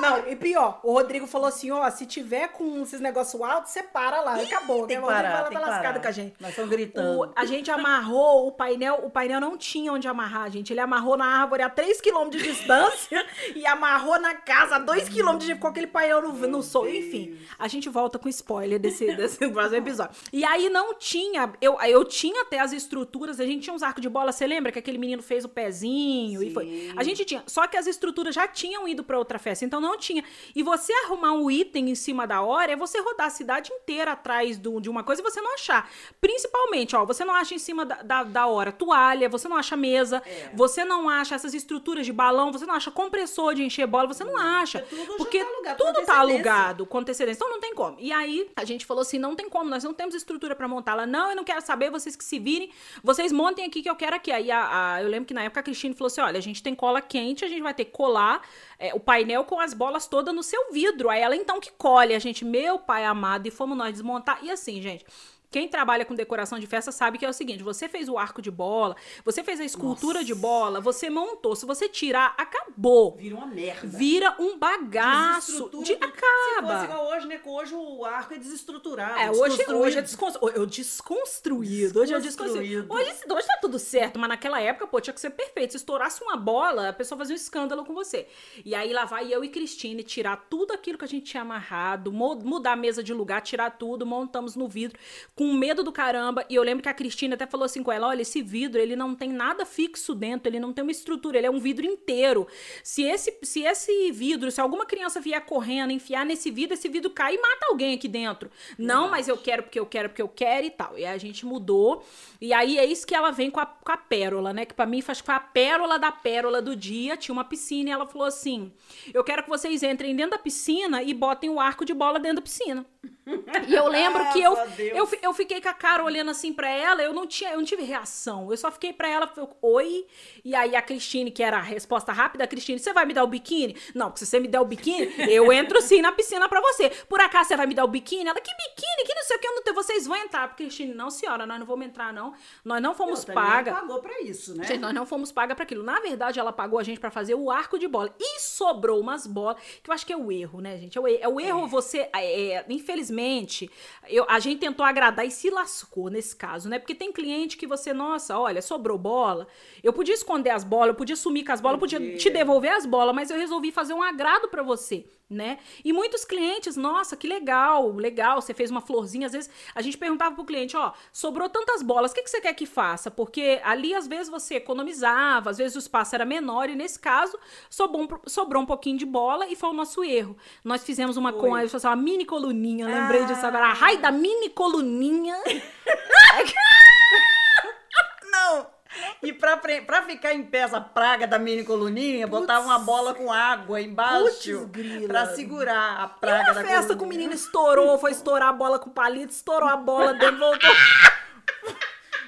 Não, e pior, o Rodrigo falou assim, ó, se tiver com esses negócios altos, você para lá, acabou. Tem que O Rodrigo parar, tem tá que lascado parar. com a gente. Nós estamos gritando. O- a gente amarrou o painel, o painel não tinha onde amarrar, gente. Ele amarrou na árvore a 3 km de distância e amarrou na casa a 2 km de com aquele painel no, no sol. Enfim, a gente volta com spoiler desse, desse próximo episódio. E aí não tinha, eu, eu tinha até as estruturas, a gente tinha uns arcos de bola, você lembra que aquele menino fez o pezinho e foi. Sim. A gente tinha, só que as estruturas já tinham ido pra outra festa, então não tinha. E você arrumar um item em cima da hora é você rodar a cidade inteira atrás do- de uma coisa e você não achar. Principalmente, ó, você não acha em cima da, da, da hora toalha, você não acha mesa, É. você não acha essas estruturas de balão, você não acha compressor de encher bola, você não acha. Porque tudo Porque tá alugado com tudo tá antecedência. alugado com antecedência. Então não tem como. E aí a gente falou assim: não tem como, nós não temos estrutura pra montar. Ela, não, eu não quero saber, vocês que se virem, vocês montem aqui que eu quero aqui. Aí a, a- eu lembro que na época a Cristine falou assim: olha, a gente tem cola quente, a gente vai ter que colar é, o painel com as bolas todas no seu vidro. Aí ela então que colhe, a gente, meu pai amado, e fomos nós desmontar. E assim, gente. Quem trabalha com decoração de festa sabe que é o seguinte: você fez o arco de bola, você fez a escultura de bola, você montou. Se você tirar, acabou. Vira uma merda. Vira um bagaço. De, tudo. Se acaba. fosse igual hoje, né? Hoje o arco é desestruturado. É, hoje, hoje é desconstruído. Eu desconstruído. Hoje é desconstruído. Hoje, hoje tá tudo certo, mas naquela época, pô, tinha que ser perfeito. Se estourasse uma bola, a pessoa fazia um escândalo com você. E aí lá vai eu e Cristine tirar tudo aquilo que a gente tinha amarrado, mudar a mesa de lugar, tirar tudo, montamos no vidro, com medo do caramba. E eu lembro que a Cristina até falou assim com ela: olha, esse vidro, ele não tem nada fixo dentro, ele não tem uma estrutura, ele é um vidro inteiro. Se esse, se esse vidro, se alguma criança vier correndo, enfiar nesse vidro, esse vidro cai e mata alguém aqui dentro. Não, mas eu quero porque eu quero, porque eu quero e tal. E a gente mudou. E aí é isso que ela vem com a, com a pérola, né? Que pra mim faz foi a pérola da pérola do dia. Tinha uma piscina e ela falou assim: Eu quero que vocês entrem dentro da piscina e botem o arco de bola dentro da piscina. E eu lembro que eu, Graças a Deus. eu, fi- eu fiquei com a cara olhando assim pra ela, eu não tinha, eu não tive reação. Eu só fiquei pra ela, eu, oi. E aí a Cristine, que era a resposta rápida, Cristine, você vai me dar o biquíni? Não, porque se você me der o biquíni, eu entro sim na piscina pra você. Por acaso você vai me dar o biquíni? Ela, que biquíni? Que não sei o que, eu não tenho. vocês vão entrar. Cristine, não, senhora, nós não vamos entrar, não. Nós não fomos também pagas. pagou pra isso, né? Gente, nós não fomos pagas para aquilo. Na verdade, ela pagou a gente para fazer o arco de bola. E sobrou umas bolas, que eu acho que é o erro, né, gente? É o, é o erro você. é, infelizmente, eu, a gente tentou agradar e se lascou nesse caso, né? Porque tem cliente que você, nossa, olha, sobrou bola. Eu podia esconder as bolas, eu podia sumir com as bolas, eu podia Podia. te devolver as bolas, mas eu resolvi fazer um agrado para você. Né? E muitos clientes, nossa, que legal, legal, você fez uma florzinha. Às vezes a gente perguntava pro cliente: ó, sobrou tantas bolas, o que, que você quer que faça? Porque ali às vezes você economizava, às vezes o espaço era menor, e nesse caso sobrou um, sobrou um pouquinho de bola e foi o nosso erro. Nós fizemos uma, com, Foi. uma mini coluninha, lembrei Ah. disso agora. A raio da mini coluninha. Não! E pra, pra ficar em pé essa praga da mini coluninha, botava uma bola com água embaixo grila. pra segurar a E praga uma da festa que o coluninha. menino estourou, foi estourar a bola com palito, estourou a bola dentro, voltou.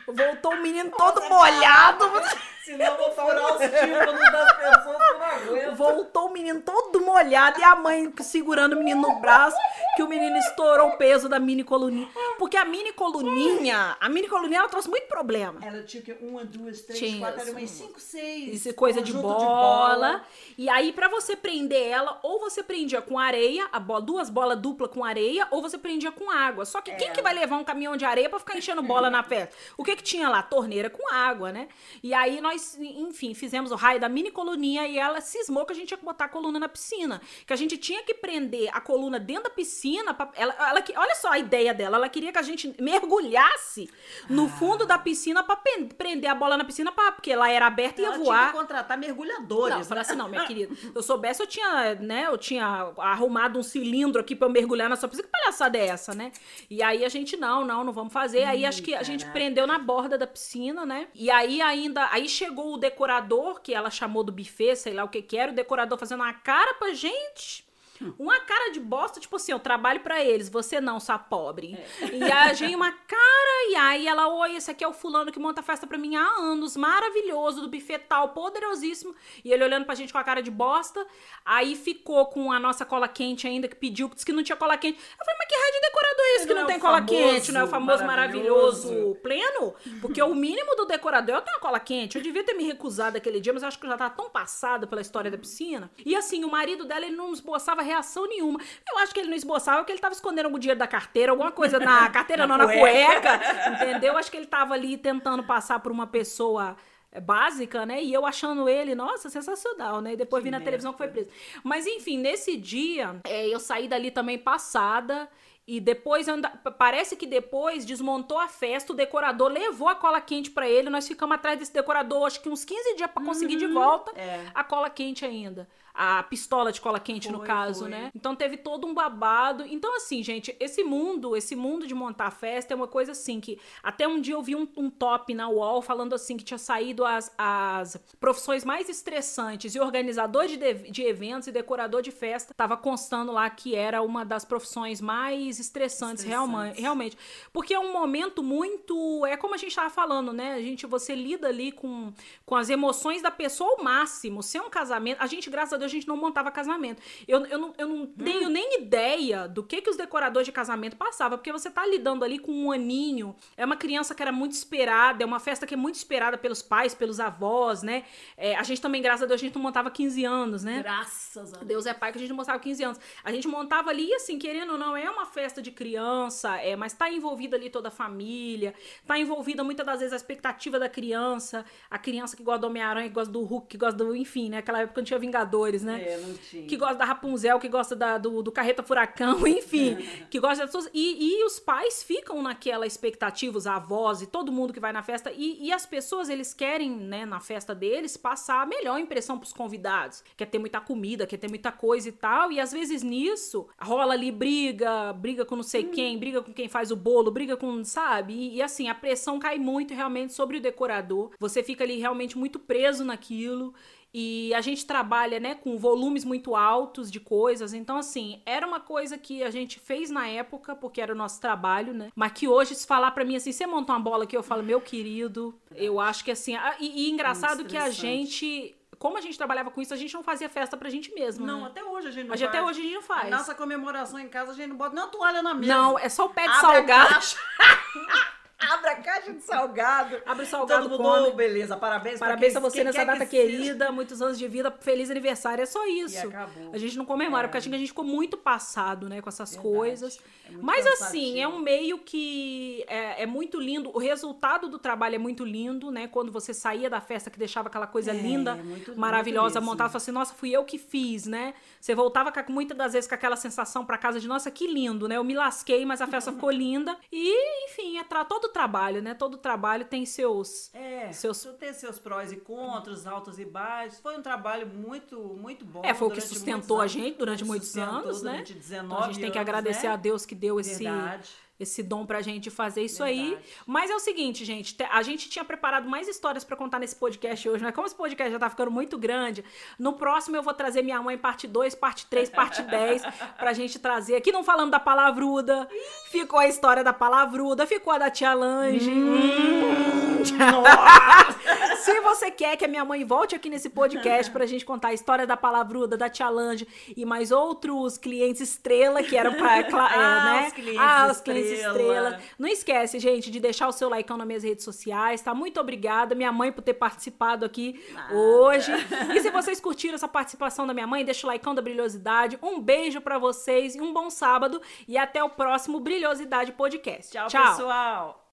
Voltou o menino todo molhado. Senão eu vou furar os tímpanos das pessoas que eu não aguento. Voltou o menino todo molhado e a mãe segurando o menino no braço, que o menino estourou o peso da mini coluninha. Porque a mini coluninha, a mini coluninha ela trouxe muito problema. Ela tinha que uma, duas, três, Tinha, quatro, era umas cinco, seis. Isso é coisa de conjunto bola. E aí, pra você prender ela, ou você prendia com areia, a bola, duas bolas dupla com areia, ou você prendia com água. Só que quem É. que vai levar um caminhão de areia pra ficar enchendo bola na festa? O que que tinha lá? Torneira com água, né? E aí nós, enfim, fizemos o raio da mini coluninha e ela cismou que a gente tinha que botar a coluna na piscina. Que a gente tinha que prender a coluna dentro da piscina. Pra, ela, ela, olha só a ideia dela. Ela queria que a gente mergulhasse no fundo da piscina pra prender a bola na piscina, pra, porque ela era aberta e ia voar. Tinha que contratar mergulhadores. Não, eu falei assim, não, minha querida. Se eu soubesse, eu tinha, né? Eu tinha arrumado um cilindro aqui pra eu mergulhar na sua piscina. Que palhaçada é essa, né? E aí a gente, não, não, não vamos fazer. Aí acho que a gente prendeu na borda da piscina, né? E aí ainda. Aí chegou o decorador, que ela chamou do buffet, sei lá o que que era, o decorador fazendo uma cara pra gente. Uma cara de bosta, tipo assim, eu trabalho para eles, você não, sua pobre. É. E a gente, uma cara, e aí ela, oi, esse aqui é o fulano que monta festa pra mim há anos, maravilhoso, do buffet tal, poderosíssimo. E ele olhando pra gente com a cara de bosta. Aí ficou com a nossa cola quente ainda, que pediu, disse que não tinha cola quente. Eu falei, mas que raio de decorador é esse que não, não é tem cola quente? Não é o famoso maravilhoso. maravilhoso pleno? Porque o mínimo do decorador é ter uma cola quente. Eu devia ter me recusado aquele dia, mas eu acho que eu já tava tão passada pela história da piscina. E assim, o marido dela, ele não esboçava reação nenhuma. Eu acho que ele não esboçava porque ele tava escondendo algum dinheiro da carteira, alguma coisa na carteira, na não, na cueca, entendeu? Acho que ele tava ali tentando passar por uma pessoa é, básica, né? E eu achando ele, nossa, sensacional, né? E depois que vi na merda. televisão que foi preso. Mas enfim, nesse dia, é, eu saí dali também passada. E depois, anda... parece que depois desmontou a festa, o decorador levou a cola quente para ele. Nós ficamos atrás desse decorador, acho que uns 15 dias para conseguir uhum, de volta é. a cola quente ainda a pistola de cola quente foi, no caso, foi. né? Então teve todo um babado. Então assim, gente, esse mundo, esse mundo de montar festa é uma coisa assim que até um dia eu vi um, um top na UOL falando assim que tinha saído as, as profissões mais estressantes e organizador de, de, de eventos e decorador de festa tava constando lá que era uma das profissões mais estressantes, estressantes. Realmente, realmente, porque é um momento muito, é como a gente tava falando, né? A gente você lida ali com com as emoções da pessoa ao máximo. Se é um casamento, a gente graças a a gente não montava casamento. Eu, eu não, eu não hum. tenho nem ideia do que, que os decoradores de casamento passavam, porque você tá lidando ali com um aninho, é uma criança que era muito esperada, é uma festa que é muito esperada pelos pais, pelos avós, né? É, a gente também, graças a Deus, a gente não montava 15 anos, né? Graças a Deus. Deus é pai que a gente não montava 15 anos. A gente montava ali, e assim, querendo ou não, é uma festa de criança, é, mas tá envolvida ali toda a família, tá envolvida muitas das vezes a expectativa da criança, a criança que gosta do Homem-Aranha, que gosta do Hulk, que gosta do, enfim, né? Aquela época não tinha Vingadores né? É, não tinha. Que gosta da Rapunzel, que gosta da, do, do Carreta Furacão, enfim. que gosta das pessoas. E, e os pais ficam naquela expectativa, os avós e todo mundo que vai na festa. E, e as pessoas, eles querem, né, na festa deles, passar a melhor impressão pros convidados. Quer ter muita comida, quer ter muita coisa e tal. E às vezes nisso, rola ali briga, briga com não sei hum. quem, briga com quem faz o bolo, briga com, sabe? E, e assim, a pressão cai muito realmente sobre o decorador. Você fica ali realmente muito preso naquilo. E a gente trabalha, né, com volumes muito altos de coisas. Então, assim, era uma coisa que a gente fez na época, porque era o nosso trabalho, né? Mas que hoje, se falar para mim assim, você monta uma bola aqui, eu falo, meu querido, eu acho que assim. E, e engraçado que a gente como a gente trabalhava com isso, a gente não fazia festa pra gente mesmo. Não, né? até hoje a gente não gente, faz. Até hoje a gente não faz. nossa comemoração em casa, a gente não bota nem a toalha na mesa. Não, é só o pé de Abre salgado. Abre a caixa de salgado. Abre o salgado, Todo mundo, oh, beleza, parabéns. Parabéns a você nessa data que querida, muitos anos de vida, feliz aniversário, é só isso. E acabou. A gente não comemora, é. porque a gente ficou muito passado, né, com essas Verdade. coisas. É Mas cansativo. assim, é um meio que é, é, muito lindo, o resultado do trabalho é muito lindo, né, quando você saía da festa que deixava aquela coisa é, linda, muito, maravilhosa, muito montada, assim, nossa, fui eu que fiz, né? Você voltava com, muitas das vezes com aquela sensação para casa de, nossa, que lindo, né? Eu me lasquei, mas a festa ficou linda. E, enfim, é todo trabalho, né? Todo trabalho tem seus. É, seus... tem seus prós e contras, altos e baixos. Foi um trabalho muito, muito bom. É, foi o que sustentou a gente durante muitos anos, né? Durante 19 então a gente tem que agradecer né? a Deus que deu esse. Verdade esse dom pra gente fazer isso Verdade. aí. Mas é o seguinte, gente, a gente tinha preparado mais histórias para contar nesse podcast hoje, mas como esse podcast já tá ficando muito grande, no próximo eu vou trazer minha mãe parte 2, parte 3, parte 10 pra gente trazer. Aqui não falando da palavruda, ficou a história da palavruda, ficou a da tia Lange. Hum, Se você quer que a minha mãe volte aqui nesse podcast pra gente contar a história da palavruda, da tia Lange e mais outros clientes estrela que eram pra, é, ah, né? Os clientes ah, os clientes estrela. estrela. Não esquece, gente, de deixar o seu like nas minhas redes sociais, tá? Muito obrigada, minha mãe, por ter participado aqui Nada. hoje. E se vocês curtiram essa participação da minha mãe, deixa o like da Brilhosidade. Um beijo para vocês e um bom sábado. E até o próximo Brilhosidade Podcast. Tchau, Tchau. pessoal.